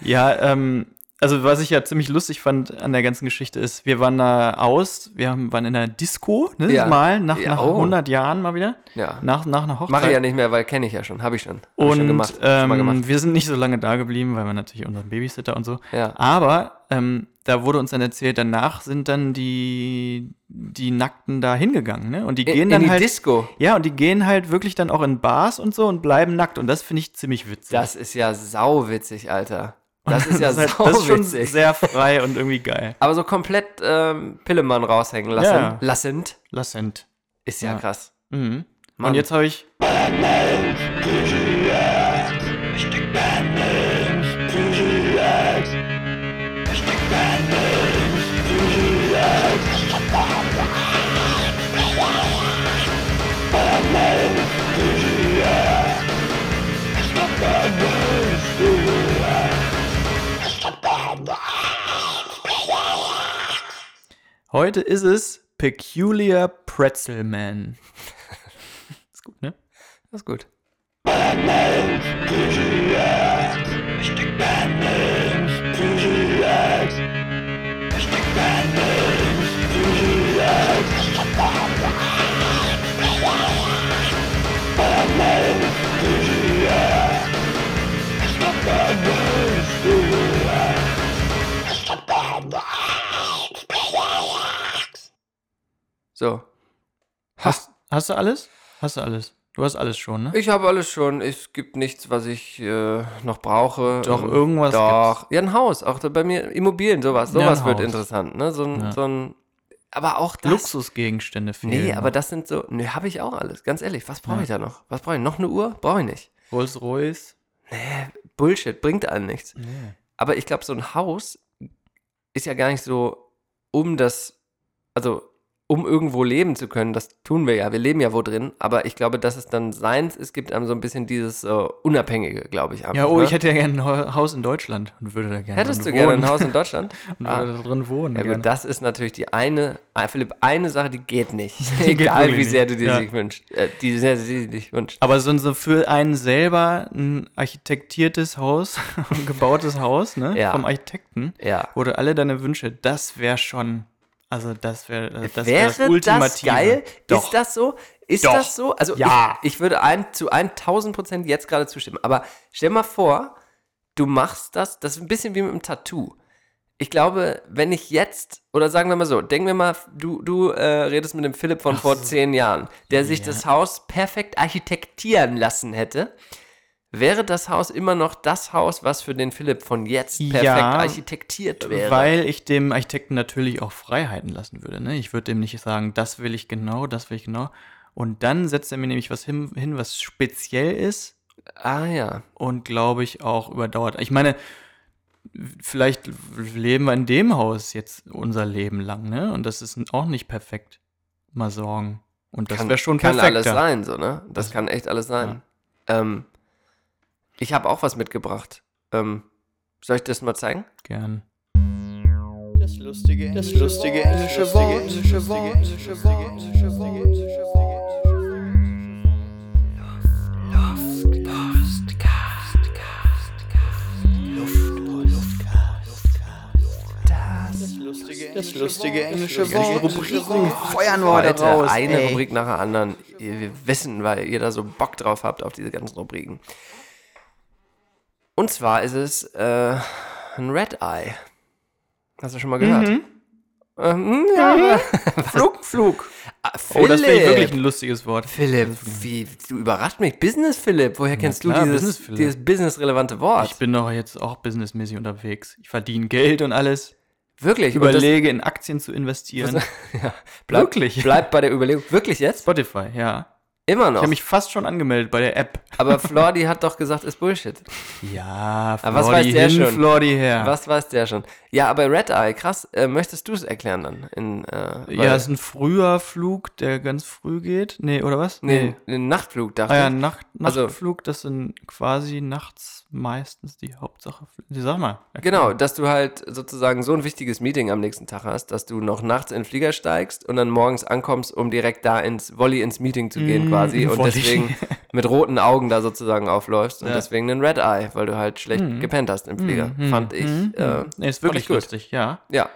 ja, ähm, also was ich ja ziemlich lustig fand an der ganzen Geschichte ist, wir waren da aus, wir haben, waren in der Disco, ne, Ja. mal, nach, Ja, nach oh. 100 Jahren mal wieder. Ja. Nach, nach einer Hochzeit. Mache ich ja nicht mehr, weil kenne ich ja schon, habe ich schon. Hab ich Und schon gemacht. schon mal gemacht. ähm, wir sind nicht so lange da geblieben, weil wir natürlich unseren Babysitter und so. Ja. Aber ähm, da wurde uns dann erzählt, danach sind dann die, die Nackten da hingegangen, ne? Und die In, gehen in dann die halt. Disco. Ja, und die gehen halt wirklich dann auch in Bars und so und bleiben nackt. Und das finde ich ziemlich witzig. Das ist ja sauwitzig, Alter. Das ist ja das, ist halt, das ist schon sehr frei und irgendwie geil. Aber so komplett ähm, Pillemann raushängen lassen, Ja. lassend, Lassend. ist ja, Ja. krass. Mhm. Und jetzt habe ich. Heute ist es Peculiar Pretzel Man. ist gut, ne? Das ist gut. So. Hast, hast du alles? Hast du alles? Du hast alles schon, ne? Ich habe alles schon. Es gibt nichts, was ich äh, noch brauche. Doch, Ähm, irgendwas Doch. Ja, ein Haus. Auch bei mir Immobilien, sowas. Ja, Sowas ein wird Haus. interessant. Ne? So, ein, Ja. so ein. Aber auch das. Luxusgegenstände fehlen. Nee, aber noch. das sind so. Nee, habe ich auch alles. Ganz ehrlich. Was brauche Ja. ich da noch? Was brauche ich? Noch eine Uhr? Brauche ich nicht. Rolls Royce. Bullshit. Bringt einem nichts. Nee. Aber ich glaube, so ein Haus ist ja gar nicht so, um das, also um irgendwo leben zu können. Das tun wir ja. Wir leben ja wo drin. Aber ich glaube, dass es dann seins ist, gibt einem so ein bisschen dieses äh, Unabhängige, glaube ich. Einfach, Ja, oh, ne? ich hätte ja gerne ein Haus in Deutschland und würde da gerne Hättest du drin gerne wohnen. ein Haus in Deutschland? und Ah. würde da drin wohnen. Ja gut, das ist natürlich die eine, ah, Philipp, eine Sache, die geht nicht. Die Egal wie sehr nicht. du dir Ja. sich wünschst. Äh, die sehr, sehr dich wünscht. Aber so, so für einen selber ein architektiertes Haus, ein gebautes Haus, ne? Ja. Vom Architekten, Ja. du alle deine Wünsche, das wäre schon, also das wäre das, wär Wäre das das, Ultimative. geil? Doch. Ist das so? Ist Doch. das so? Also Ja. ich, ich würde ein, zu 1000 Prozent jetzt gerade zustimmen. Aber stell mal vor, du machst das, das ist ein bisschen wie mit einem Tattoo. Ich glaube, wenn ich jetzt, oder sagen wir mal so, denken wir mal, du, du äh, redest mit dem Philipp von vor zehn Jahren, der sich Ja. das Haus perfekt architektieren lassen hätte. Wäre das Haus immer noch das Haus, was für den Philipp von jetzt perfekt Ja, architektiert wäre? Weil ich dem Architekten natürlich auch Freiheiten lassen würde. Ne? Ich würde dem nicht sagen, das will ich genau, das will ich genau. Und dann setzt er mir nämlich was hin, hin was speziell ist ah ja. und glaube ich auch überdauert. Ich meine, vielleicht leben wir in dem Haus jetzt unser Leben lang, ne? Und das ist auch nicht perfekt. Mal sorgen. Und das kann, wäre schon kann perfekter. alles sein, so, ne? Das kann echt alles sein. Ähm, ich habe auch was mitgebracht. Ähm, soll ich das mal zeigen? Gern. Das lustige, das lustige englische Wort. Englische Wort. Englische Wort. Englische Wort. Englische Das lustige englische Wort. Rubriken feuern wir heute raus. eine ey. Rubrik nach der anderen. Wir wissen, weil ihr da so Bock drauf habt auf diese ganzen Rubriken. Und zwar ist es äh, ein Red Eye. Hast du schon mal gehört? Mhm. Ähm, ja, aber- Flug, Flug. Ah, Oh, das finde ich wirklich ein lustiges Wort. Philipp, wie, du überrascht mich. Business Philipp, woher kennst klar, du Business dieses, dieses businessrelevante Wort? Ich bin doch jetzt auch businessmäßig unterwegs. Ich verdiene Geld und alles. Wirklich? Ich Und das- überlege, in Aktien zu investieren. ja, bleib, Wirklich? Bleib bei der Überlegung. Wirklich jetzt? Spotify, ja. Immer Ich noch. habe mich fast schon angemeldet bei der App. Aber Flordi hat doch gesagt, ist Bullshit. Ja, Aber was Flordi weiß der hin, schon? Flordi her. Was weiß der schon? Ja, aber Red Eye, krass. Äh, möchtest du es erklären dann? In, äh, Ja, ist ein früher Flug, der ganz früh geht. Nee, oder was? nee, ein Nachtflug, dachte Ah ja, ich. Nacht, Also- Nachtflug, das sind quasi nachts meistens die Hauptsache. Die sag mal. Genau, dass du halt sozusagen so ein wichtiges Meeting am nächsten Tag hast, dass du noch nachts in den Flieger steigst und dann morgens ankommst, um direkt da ins Volley ins Meeting zu gehen Mm, quasi und Volley. deswegen mit roten Augen da sozusagen aufläufst und Ja. deswegen einen Red Eye, weil du halt schlecht Mm. gepennt hast im Flieger. Mhm, Fand ich. mhm, Äh, mhm. nee, ist wirklich lustig, ja. Ja.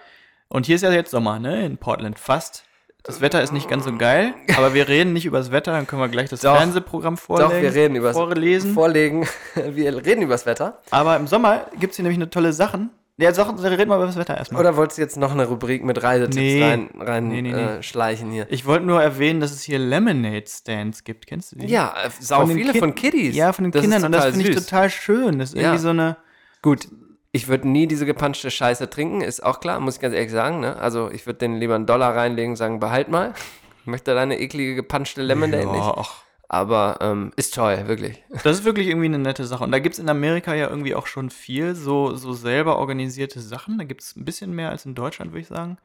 Und hier ist ja jetzt Sommer, ne? In Portland. Fast. Das Wetter ist nicht ganz so geil, aber wir reden nicht über das Wetter, dann können wir gleich das Doch. Fernsehprogramm vorlegen. Doch, wir reden über vorlesen. Vorlegen. Wir reden über das Wetter. aber im Sommer gibt es hier nämlich eine tolle Sachen. Ja, Sachen, reden wir über das Wetter erstmal. Oder wolltest du jetzt noch eine Rubrik mit Reisetipps Nee. rein, rein Nee, nee. Äh, schleichen hier? Ich wollte nur erwähnen, dass es hier Lemonade Stands gibt. Kennst du die? Ja, äh, sau den viele Kid- von Kiddies. Ja, von den Das Kindern. Und das finde ich total schön. Das ist irgendwie Ja. so eine. Gut, ich würde nie diese gepanschte Scheiße trinken, ist auch klar, muss ich ganz ehrlich sagen. Ne? Also ich würde den lieber einen Dollar reinlegen und sagen, behalt mal. Ich möchte deine eklige gepanschte Lemonade nicht. Ja, ach, Aber ähm, ist toll, wirklich. Das ist wirklich irgendwie eine nette Sache. Und da gibt es in Amerika ja irgendwie auch schon viel so, so selber organisierte Sachen. Da gibt es ein bisschen mehr als in Deutschland, würde ich sagen.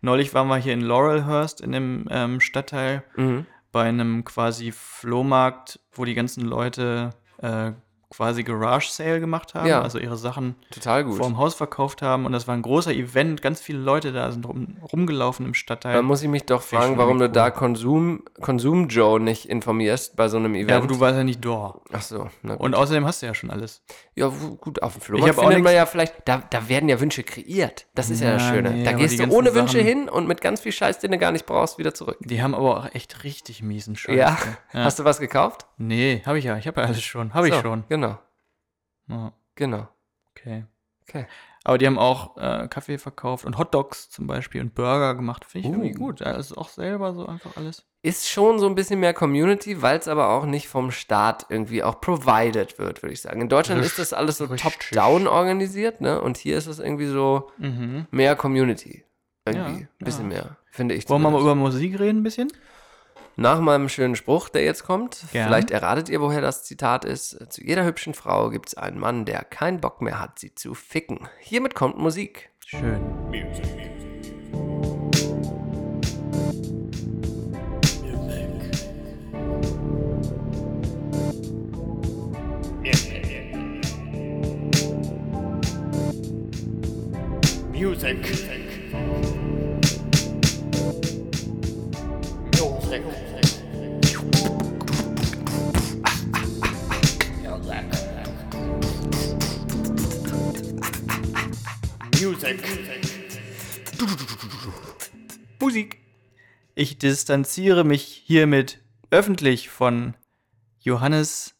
Neulich waren wir hier in Laurelhurst in dem ähm, Stadtteil Mhm. bei einem quasi Flohmarkt, wo die ganzen Leute äh, quasi Garage Sale gemacht haben, Ja. also ihre Sachen Total gut. vor dem Haus verkauft haben. Und das war ein großer Event. Ganz viele Leute da sind rum, rumgelaufen im Stadtteil. Da muss ich mich doch Finde ich fragen, warum du da Konsum, Konsum Joe nicht informierst bei so einem Event. ja, aber du warst ja nicht da. Ach so. Und außerdem hast du ja schon alles. Ja, gut, auf dem Ich Flohmarkt hab auch findet man ja vielleicht, da, da werden ja Wünsche kreiert. Das ist ja, das Ja, Schöne. nee, da gehst du ohne Wünsche Sachen- hin und mit ganz viel Scheiß, den du gar nicht brauchst, wieder zurück. Die haben aber auch echt richtig miesen Scheiß. Ja. Ja. Hast du was gekauft? Nee, habe ich ja. Ich habe ja alles schon. Habe ich So, schon. Genau, Ja, genau. okay. Okay. Aber die haben auch äh, Kaffee verkauft und Hotdogs zum Beispiel und Burger gemacht. Finde ich Uh. irgendwie gut. Also auch selber so einfach alles. Ist schon so ein bisschen mehr Community, weil es aber auch nicht vom Staat irgendwie auch provided wird, würde ich sagen. In Deutschland ist das alles so top-down organisiert, ne? Und hier ist es irgendwie so Mhm. mehr Community. Irgendwie. Ja, ein bisschen ja. mehr, finde ich. Wollen wir mal über Musik reden ein bisschen? Nach meinem schönen Spruch, der jetzt kommt, Gern. vielleicht erratet ihr, woher das Zitat ist. Zu jeder hübschen Frau gibt es einen Mann, der keinen Bock mehr hat, sie zu ficken. Hiermit kommt Musik. Schön. Music. Music. Music. Musik. Ich distanziere mich hiermit öffentlich von Johannes'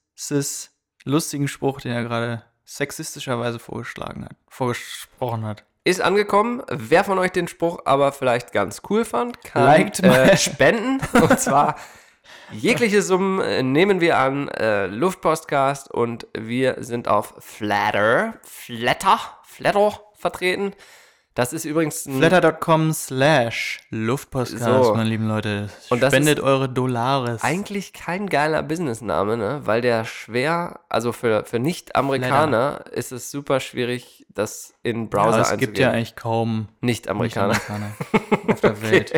lustigen Spruch, den er gerade sexistischerweise vorgeschlagen hat, vorgesprochen hat. Ist angekommen. Wer von euch den Spruch aber vielleicht ganz cool fand, kann Liked äh, mal. spenden. Und zwar jegliche Summen äh, nehmen wir an äh, Luftpostcast und wir sind auf Flatter, Flatter, Flatter vertreten. Das ist übrigens ein Flatter.com slash Luftpostcast, So. meine lieben Leute. Und das Spendet ist eure Dollares. eigentlich kein geiler Businessname, ne? Weil der schwer, also für, für Nicht-Amerikaner ist es super schwierig, das in Browser Aber es einzugeben. gibt ja eigentlich kaum Nicht-Amerikaner. Nicht-Amerikaner auf der Welt.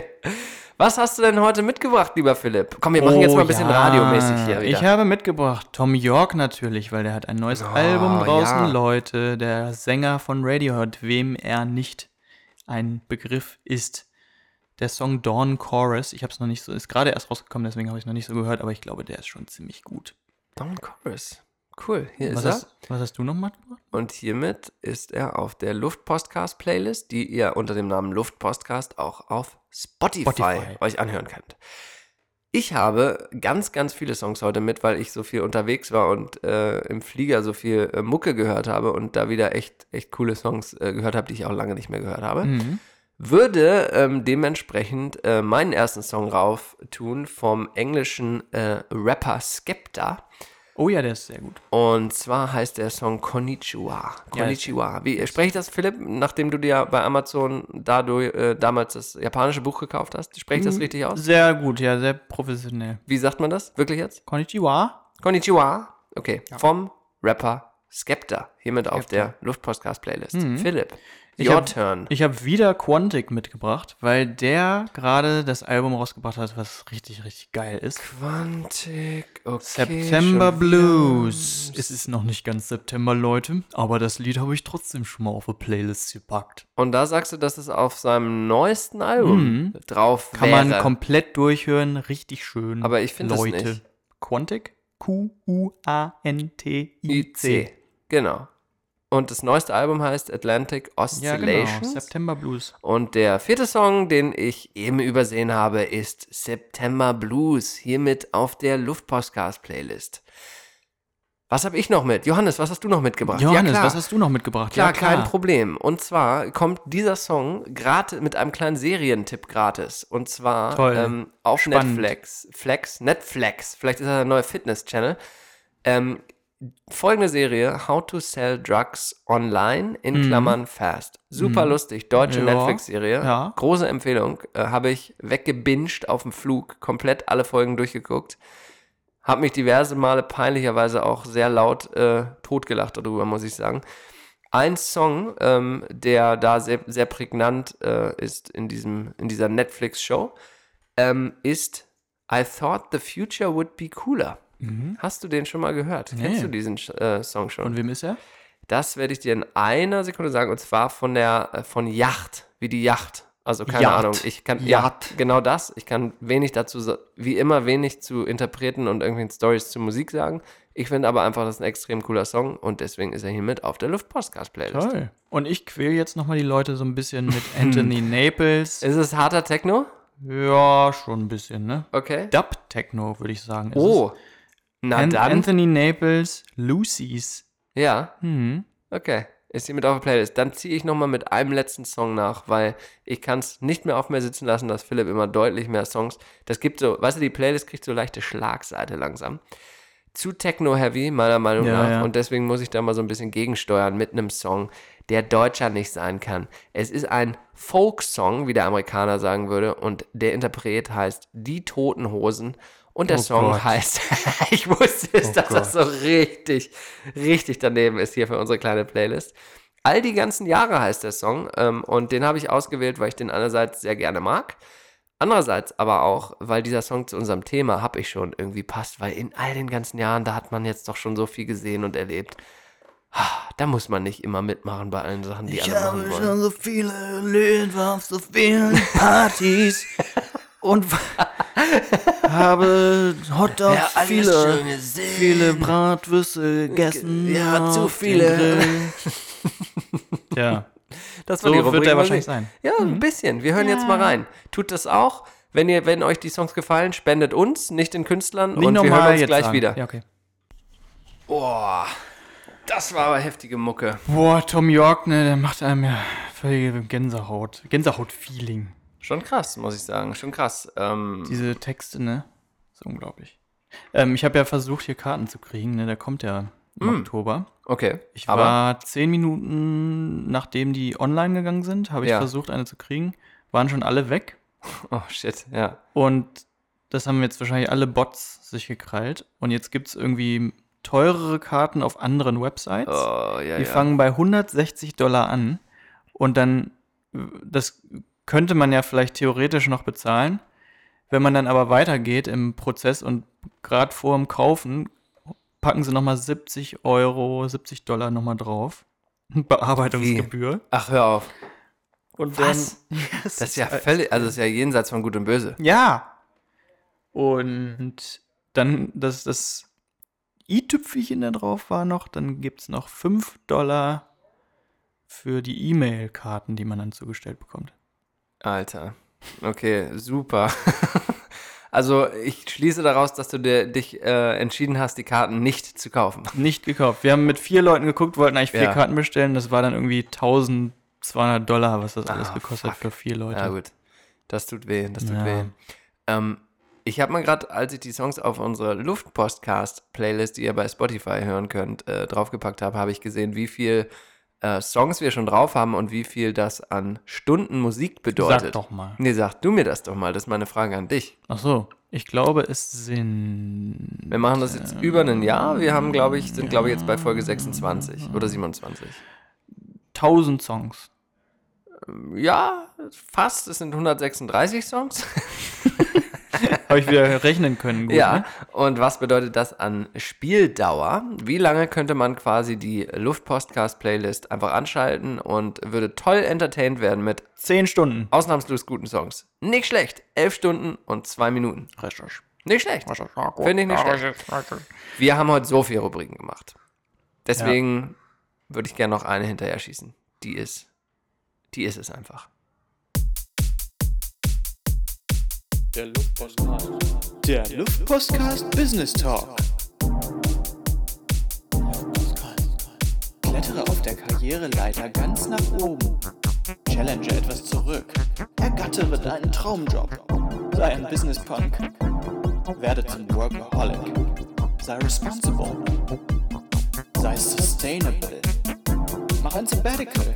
Was hast du denn heute mitgebracht, lieber Philipp? Komm, wir machen jetzt mal ein bisschen Oh ja. radiomäßig hier wieder. Ich habe mitgebracht Tom York natürlich, weil der hat ein neues Album draußen, ja. Leute. Der Sänger von Radiohead, wem er nicht ein Begriff ist. Der Song Dawn Chorus, ich habe es noch nicht so, ist gerade erst rausgekommen, deswegen habe ich noch nicht so gehört, aber ich glaube, der ist schon ziemlich gut. Don Chorus. Cool, hier Was ist er. hast, was hast du noch mal gemacht? Und hiermit ist er auf der Luftpostcast-Playlist, die ihr unter dem Namen Luftpostcast auch auf Spotify, Spotify. euch anhören könnt. Ich habe ganz, ganz viele Songs heute mit, weil ich so viel unterwegs war und äh, im Flieger so viel äh, Mucke gehört habe und da wieder echt, echt coole Songs äh, gehört habe, die ich auch lange nicht mehr gehört habe. Mhm. Würde ähm, dementsprechend äh, meinen ersten Song rauf tun vom englischen äh, Rapper Skepta. Oh ja, der ist sehr gut. Und zwar heißt der Song Konnichiwa. Konnichiwa. Wie spreche ich das, Philipp? Nachdem du dir bei Amazon dadurch, äh, damals das japanische Buch gekauft hast, spreche ich das richtig aus? Sehr gut, ja, sehr professionell. Wie sagt man das? Wirklich jetzt? Konnichiwa. Konnichiwa. Okay. Vom Rapper Skepta. Hiermit auf der Luftpostcast-Playlist. Philipp, Ich your hab- turn. Ich habe wieder Quantic mitgebracht, weil der gerade das Album rausgebracht hat, was richtig, richtig geil ist. Quantic, okay. September Blues. Es ist noch nicht ganz September, Leute, aber das Lied habe ich trotzdem schon mal auf eine Playlist gepackt. Und da sagst du, dass es auf seinem neuesten Album drauf Kann wäre. man komplett durchhören, richtig schön. Aber ich finde es Leute. nicht. Quantic? Q-U-A-N-T-I-C. IC. Genau. Und das neueste Album heißt Atlantic Ja, Oscillations. genau. September Blues. Und der vierte Song, den ich eben übersehen habe, ist September Blues, hiermit auf der Luftpostcast-Playlist. Was habe ich noch mit? Johannes, was hast du noch mitgebracht? Johannes, ja, klar. was hast du noch mitgebracht? Klar, ja, kein Problem. Und zwar kommt dieser Song gerade mit einem kleinen Serientipp gratis. Und zwar ähm, auf Spannend. Netflix. Flex, Netflix. Vielleicht ist das ein neuer Fitness-Channel. Ähm, folgende Serie: How to Sell Drugs Online in Klammern Fast. Super lustig. Deutsche Mhm. Ja. Netflix-Serie. Ja. Große Empfehlung. Äh, Habe ich weggebinged auf dem Flug. Komplett alle Folgen durchgeguckt. Hab mich diverse Male peinlicherweise auch sehr laut äh, totgelacht darüber, muss ich sagen. Ein Song, ähm, der da sehr, sehr prägnant äh, ist in, diesem, in dieser Netflix-Show, ähm, ist I Thought the Future Would Be Cooler. Hast du den schon mal gehört? Nee. Kennst du diesen äh, Song schon? Von wem ist er? Das werde ich dir in einer Sekunde sagen, und zwar von der äh, von Yacht, wie die Yacht. Also keine Yacht. Ahnung, ich kann Yacht. ja genau das. Ich kann wenig dazu, wie immer wenig zu Interpreten und irgendwelchen Stories zu Musik sagen. Ich finde aber einfach, das ist ein extrem cooler Song und deswegen ist er hiermit auf der Luftpostcast-Playlist. Toll. Und ich quäl jetzt nochmal die Leute so ein bisschen mit Anthony Naples. Ist es harter Techno? Ja, schon ein bisschen, ne? Okay. Dub-Techno, würde ich sagen. ist Oh, es. Na An dann. Anthony Naples, Lucy's. Ja, Hm. okay. Ist hiermit auf der Playlist. Dann ziehe ich nochmal mit einem letzten Song nach, weil ich kann es nicht mehr auf mir sitzen lassen, dass Philipp immer deutlich mehr Songs. Das gibt so, weißt du, die Playlist kriegt so leichte Schlagseite langsam. Zu Techno-heavy, meiner Meinung Ja, nach. ja. Und deswegen muss ich da mal so ein bisschen gegensteuern mit einem Song, der deutscher nicht sein kann. Es ist ein Folk-Song, wie der Amerikaner sagen würde, und der Interpret heißt Die Toten Hosen. Und der Oh Song Gott. heißt, ich wusste es, Oh dass das so richtig, richtig daneben ist hier für unsere kleine Playlist. All die ganzen Jahre heißt der Song ähm, und den habe ich ausgewählt, weil ich den einerseits sehr gerne mag. Andererseits aber auch, weil dieser Song zu unserem Thema habe ich schon irgendwie passt, weil in all den ganzen Jahren, da hat man jetzt doch schon so viel gesehen und erlebt. Ah, Da muss man nicht immer mitmachen bei allen Sachen, die alle machen wollen. so viele erlebt auf so vielen Partys und habe Hotdogs Ja, viele, viele Bratwürste gegessen. Ja, zu viele. Ja. Das So wird er wahrscheinlich sein. Ja, ein bisschen. Wir hören jetzt mal rein. Tut das auch. Wenn, ihr, wenn euch die Songs gefallen, spendet uns, nicht den Künstlern. Nicht und wir nochmal hören uns gleich sagen. wieder. Ja, okay. Boah, das war aber heftige Mucke. Boah, Tom York, ne, der macht einem ja völlige Gänsehaut. Gänsehaut-Feeling. Schon krass, muss ich sagen. Schon krass. Ähm, Diese Texte, ne? ist unglaublich. Ähm, ich habe ja versucht, hier Karten zu kriegen, ne? Der kommt ja im Oktober. okay. Ich aber war zehn Minuten, nachdem die online gegangen sind, habe ich Ja. versucht, eine zu kriegen. Waren schon alle weg. Oh shit, ja. Und das haben jetzt wahrscheinlich alle Bots sich gekrallt. Und jetzt gibt es irgendwie teurere Karten auf anderen Websites. Oh, ja, Die ja. fangen bei 160 Dollar an. Und dann, das könnte man ja vielleicht theoretisch noch bezahlen. Wenn man dann aber weitergeht im Prozess und gerade vor dem Kaufen, packen sie nochmal 70 Euro, 70 Dollar nochmal drauf. Bearbeitungsgebühr. Ach, hör auf. Und Was? Dann, Das ist ja völlig, also das ist ja jenseits von Gut und Böse. Ja. Und dann, das, das i-Tüpfelchen da drauf war noch, dann gibt es noch 5 Dollar für die E-Mail-Karten, die man dann zugestellt bekommt. Alter. Okay, super. also ich schließe daraus, dass du dir, dich äh, entschieden hast, die Karten nicht zu kaufen. Nicht gekauft. Wir haben mit vier Leuten geguckt, wollten eigentlich vier Ja. Karten bestellen. Das war dann irgendwie 1010 200 Dollar, was das alles Ah, gekostet fuck. für vier Leute. Ja, gut. Das tut weh, das tut Ja. weh. Ähm, ich habe mal gerade, als ich die Songs auf unsere Luftpostcast-Playlist, die ihr bei Spotify hören könnt, äh, draufgepackt habe, habe ich gesehen, wie viel äh, Songs wir schon drauf haben und wie viel das an Stunden Musik bedeutet. Sag doch mal. Nee, sag du mir das doch mal. Das ist meine Frage an dich. Ach so, ich glaube, es sind. Wir machen das jetzt über ein Jahr. Wir haben, glaube ich, sind, glaube ich, jetzt bei Folge 26 oder 27. 1000 Songs. Ja, fast. Es sind 136 Songs. Habe ich wieder rechnen können. Gut, ja, Ne? und was bedeutet das an Spieldauer? Wie lange könnte man quasi die Luftpostcast-Playlist einfach anschalten und würde toll entertained werden mit 10 Stunden. ausnahmslos guten Songs? Nicht schlecht. 11 Stunden und 2 Minuten. Nicht schlecht. Finde ich nicht schlecht. Wir haben heute so viele Rubriken gemacht. Deswegen würde ich gerne noch eine hinterher schießen. Die ist, die ist es einfach. Der Luftpostcast Business Talk. Klettere auf der Karriereleiter ganz nach oben. Challenge etwas zurück. Ergattere deinen Traumjob. Sei ein Business Punk. Werde zum Workaholic. Sei responsible. Sei sustainable. Mach ein Sabbatical.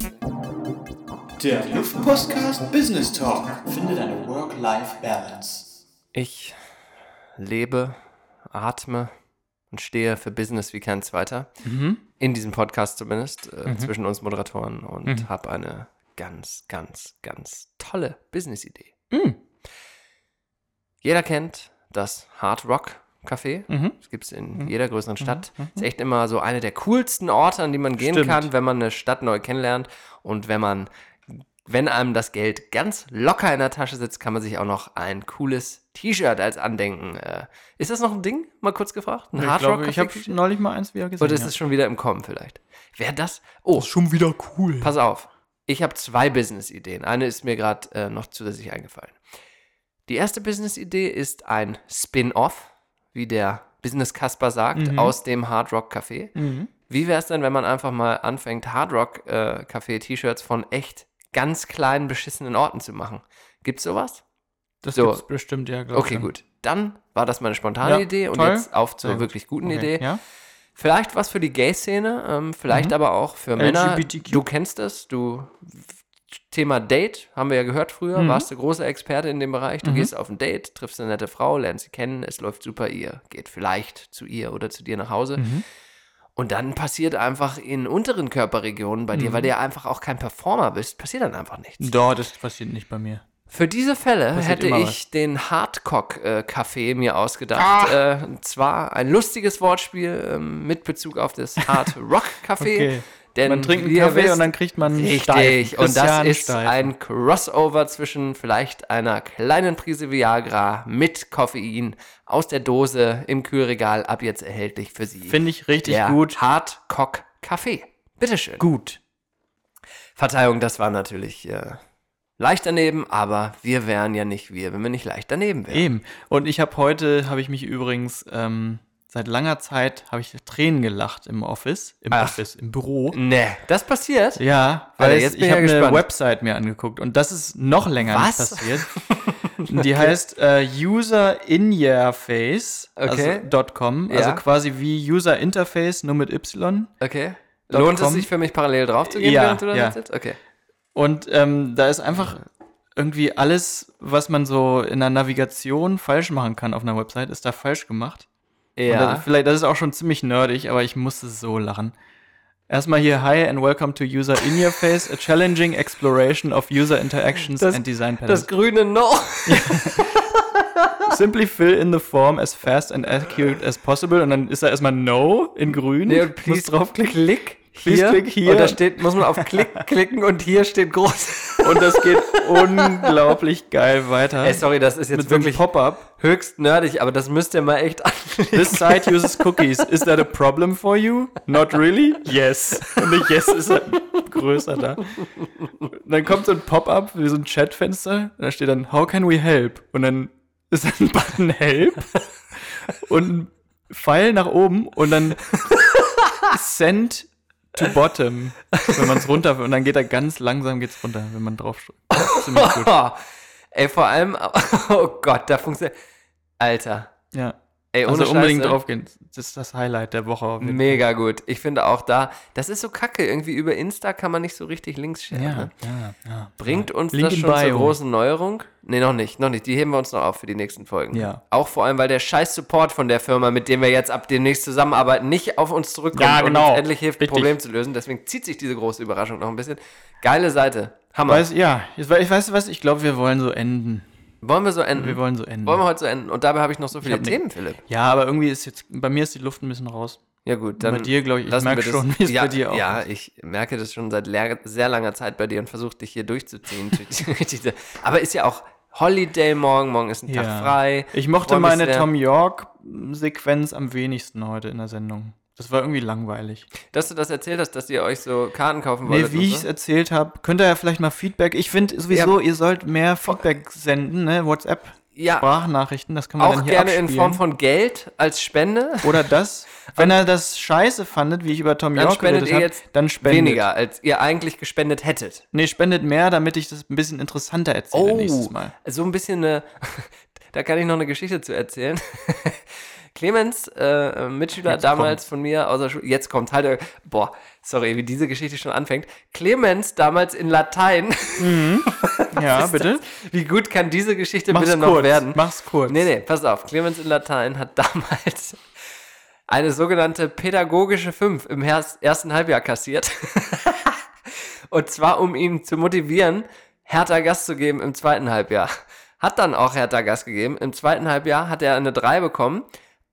Der Luftpostcast Business Talk. Finde deine Work-Life-Balance. Ich lebe, atme und stehe für Business wie kein zweiter. In diesem Podcast zumindest, äh, zwischen uns Moderatoren und habe eine ganz, ganz, ganz tolle Business-Idee. Jeder kennt das Hard Rock Café. Das gibt es in jeder größeren Stadt. Ist echt immer so eine der coolsten Orte, an die man gehen Stimmt. kann, wenn man eine Stadt neu kennenlernt und wenn man wenn einem das Geld ganz locker in der Tasche sitzt, kann man sich auch noch ein cooles T-Shirt als Andenken. Äh, ist das noch ein Ding? Mal kurz gefragt. Ein Ich Hard glaube, ich habe neulich mal eins wieder gesehen. Oder ist ja. es schon wieder im Kommen vielleicht? Wäre das? Oh, schon wieder cool. pass auf. Ich habe zwei Business-Ideen. Eine ist mir gerade äh, noch zusätzlich eingefallen. Die erste Business-Idee ist ein Spin-off, wie der Business Kasper sagt, aus dem Hard Rock Café. Wie wäre es denn, wenn man einfach mal anfängt, Hard Rock äh, Café T-Shirts von echt ganz kleinen, beschissenen Orten zu machen? Gibt's sowas? Das So. gibt's bestimmt, ja, glaube Okay, gut. Dann war das meine spontane Ja, Idee und toll. jetzt auf zur Sehr wirklich guten Okay, Idee. Ja? Vielleicht was für die Gay-Szene, ähm, vielleicht aber auch für Männer. LGBTQ. Du kennst es, du Thema Date, haben wir ja gehört früher, warst du großer Experte in dem Bereich. Du gehst auf ein Date, triffst eine nette Frau, lernst sie kennen, es läuft super, ihr geht vielleicht zu ihr oder zu dir nach Hause. Und dann passiert einfach in unteren Körperregionen bei dir, weil du ja einfach auch kein Performer bist, passiert dann einfach nichts. Doch, das passiert nicht bei mir. Für diese Fälle Passiert hätte ich den Hardcock-Café mir ausgedacht. Äh, und zwar ein lustiges Wortspiel ähm, mit Bezug auf das Hard Rock Café. Okay. Denn Man trinkt einen Kaffee wisst- und dann kriegt man Richtig, und das ist Steifen. ein Crossover zwischen vielleicht einer kleinen Prise Viagra mit Koffein aus der Dose im Kühlregal, ab jetzt erhältlich für Sie. Finde ich richtig der gut. Hardcock Café. Bitteschön. Gut. Verzeihung, das war natürlich äh, leicht daneben, aber wir wären ja nicht wir, wenn wir nicht leicht daneben wären. Eben. Und ich habe heute, habe ich mich übrigens, ähm, seit langer Zeit, habe ich Tränen gelacht im Office, im Ach. Office, im Büro. Nee, das passiert? Ja, Alter, weil es, jetzt bin ich ich habe ja eine gespannt. Website mir angeguckt und das ist noch länger Was? nicht passiert. Die heißt äh, User in Your Face, Okay. also .com, also Ja. quasi wie User Interface, nur mit Y. Okay. Lohnt es com. sich für mich parallel drauf zu gehen, Ja, während du da ja. sitzt? Okay. Und ähm, da ist einfach irgendwie alles, was man so in der Navigation falsch machen kann auf einer Website, ist da falsch gemacht. Und das, Ja. vielleicht, das ist auch schon ziemlich nerdig, aber ich musste so lachen. Erstmal hier, hi and welcome to User in Your Face, a challenging exploration of user interactions Das- and design patterns. Das grüne No. Simply fill in the form as fast and accurate as possible. Und dann ist da erstmal No in grün. Nee, und Muss please draufklicken. Klick Please hier. click here. Und da steht, muss man auf Klick klicken und hier steht groß. Und das geht unglaublich geil weiter. Ey, sorry, das ist jetzt mit so wirklich Pop-up. Höchst nerdig, aber das müsst ihr mal echt anlegen. This site uses cookies. Is that a problem for you? Not really? Yes. Und nicht yes ist halt größer da. Und dann kommt so ein Pop-up, wie so ein Chatfenster. Da steht dann, how can we help? Und dann ist ein Button Help und ein Pfeil nach oben und dann Send to bottom, wenn man es runter und dann geht er ganz langsam geht's runter, wenn man drauf drückt. Ziemlich gut. Ey, vor allem, oh Gott, da funktioniert. Alter. Ja. Ey, ohne Also unbedingt Scheiße. draufgehen. Das ist das Highlight der Woche. Mega gut. Ich finde auch da, das ist so kacke. Irgendwie über Insta kann man nicht so richtig Links Fall. sharen. Ja, Ne? ja, ja. Bringt uns Link das schon zur großen Neuerung? Nee, noch nicht. Noch nicht. Die heben wir uns noch auf für die nächsten Folgen. Ja. Auch vor allem, weil der scheiß Support von der Firma, mit dem wir jetzt ab demnächst zusammenarbeiten, nicht auf uns zurückkommt Ja, und genau. uns endlich hilft, ein. Problem zu lösen. Deswegen zieht sich diese große Überraschung noch ein bisschen. Geile Seite. Hammer. Weiß, ja, ich weiß, was, ich glaube, wir wollen so enden. Wollen wir so enden? Wir wollen so enden. Wollen wir heute so enden? Und dabei habe ich noch so viele hab ne- Themen, Philipp. ja, aber irgendwie ist jetzt, bei mir ist die Luft ein bisschen raus. Ja gut, dann Bei dir, glaube ich, ich merke schon, wie es ja, bei dir auch Ja, ich merke das schon seit sehr langer Zeit bei dir und versuche dich hier durchzuziehen. Aber ist ja auch Holiday morgen, morgen ist ein Tag Ja. frei. Ich mochte meine. Tom York-Sequenz am wenigsten heute in der Sendung. Das war irgendwie langweilig. Dass du das erzählt hast, dass ihr euch so Karten kaufen Nee, wolltet. wie ich es so. erzählt habe, könnt ihr ja vielleicht mal Feedback. Ich finde sowieso, ihr sollt mehr Feedback senden, ne? WhatsApp, Ja, Sprachnachrichten, das kann man auch dann hier gerne in abspielen. Form von Geld als Spende. Oder das. Wenn er das scheiße fandet, wie ich über Tom Dann York spendet geredet ihr habe, jetzt dann spendet. Weniger, als ihr eigentlich gespendet hättet. Nee, spendet mehr, damit ich das ein bisschen interessanter erzähle nächstes Mal. so ein bisschen eine, da kann ich noch eine Geschichte zu erzählen. Clemens, äh, Mitschüler Jetzt damals von mir aus der Schule, jetzt kommt halt, boah, sorry, wie diese Geschichte schon anfängt. Clemens damals in Latein, Ja, bitte. wie gut kann diese Geschichte Mach's bitte noch kurz. werden? Mach's kurz. Nee, nee, pass auf. Clemens in Latein hat damals eine sogenannte pädagogische 5 im ersten Halbjahr kassiert. Und zwar, um ihn zu motivieren, härter Gas zu geben im zweiten Halbjahr. Hat dann auch härter Gas gegeben. Im zweiten Halbjahr hat er eine 3 bekommen.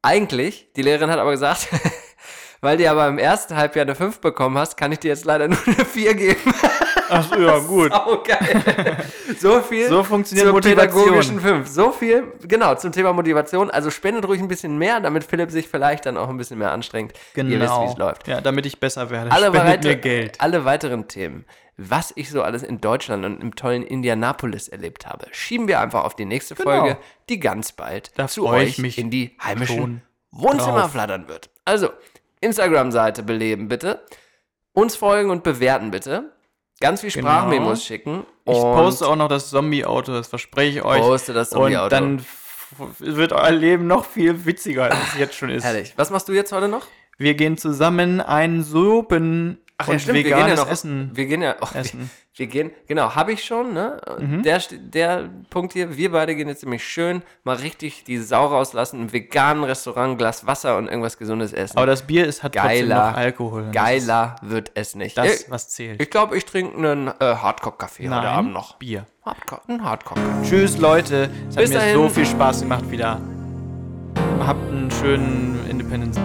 Eigentlich, die Lehrerin hat aber gesagt, weil du aber im ersten Halbjahr eine 5 bekommen hast, kann ich dir jetzt leider nur eine 4 geben. Ach, ja, gut. Oh, geil. so viel So funktioniert zur Motivation. pädagogischen 5. So viel, genau, zum Thema Motivation. Also spendet ruhig ein bisschen mehr, damit Philipp sich vielleicht dann auch ein bisschen mehr anstrengt. Ihr wisst, wie es läuft. Ja, damit ich besser werde. Alle, Spendet weiter- mir Geld. alle weiteren Themen, was ich so alles in Deutschland und im tollen Indianapolis erlebt habe, schieben wir einfach auf die nächste Genau. Folge, die ganz bald Da zu euch mich in die heimischen Wohnzimmer drauf. flattern wird. Also, Instagram-Seite beleben bitte. Uns folgen und bewerten bitte. Ganz viel Genau. Sprachmemos schicken. Ich poste auch noch das Zombie-Auto, das verspreche ich euch. Poste das Zombie-Auto. Und dann wird euer Leben noch viel witziger, als es jetzt schon ist. Herrlich. Was machst du jetzt heute noch? Wir gehen zusammen ein Suppen Ach und wir gehen ja noch. Essen. Wir gehen ja. Oh, Essen. Wir, wir gehen, genau, habe ich schon, ne? Der, ste- der Punkt hier, wir beide gehen jetzt nämlich schön mal richtig die Sau rauslassen, im veganen Restaurant, Glas Wasser und irgendwas Gesundes essen. Aber das Bier ist, hat trotzdem Geiler, noch Alkohol. Geiler wird es nicht. Das, ist ich was zählt. ich glaube, ich trinke einen äh, Hardcore-Kaffee heute Abend noch. Bier. Hardcore, ein Hardcore. Tschüss, Leute. Es hat Bis mir dahin. so viel Spaß gemacht wieder. Habt einen schönen Independence.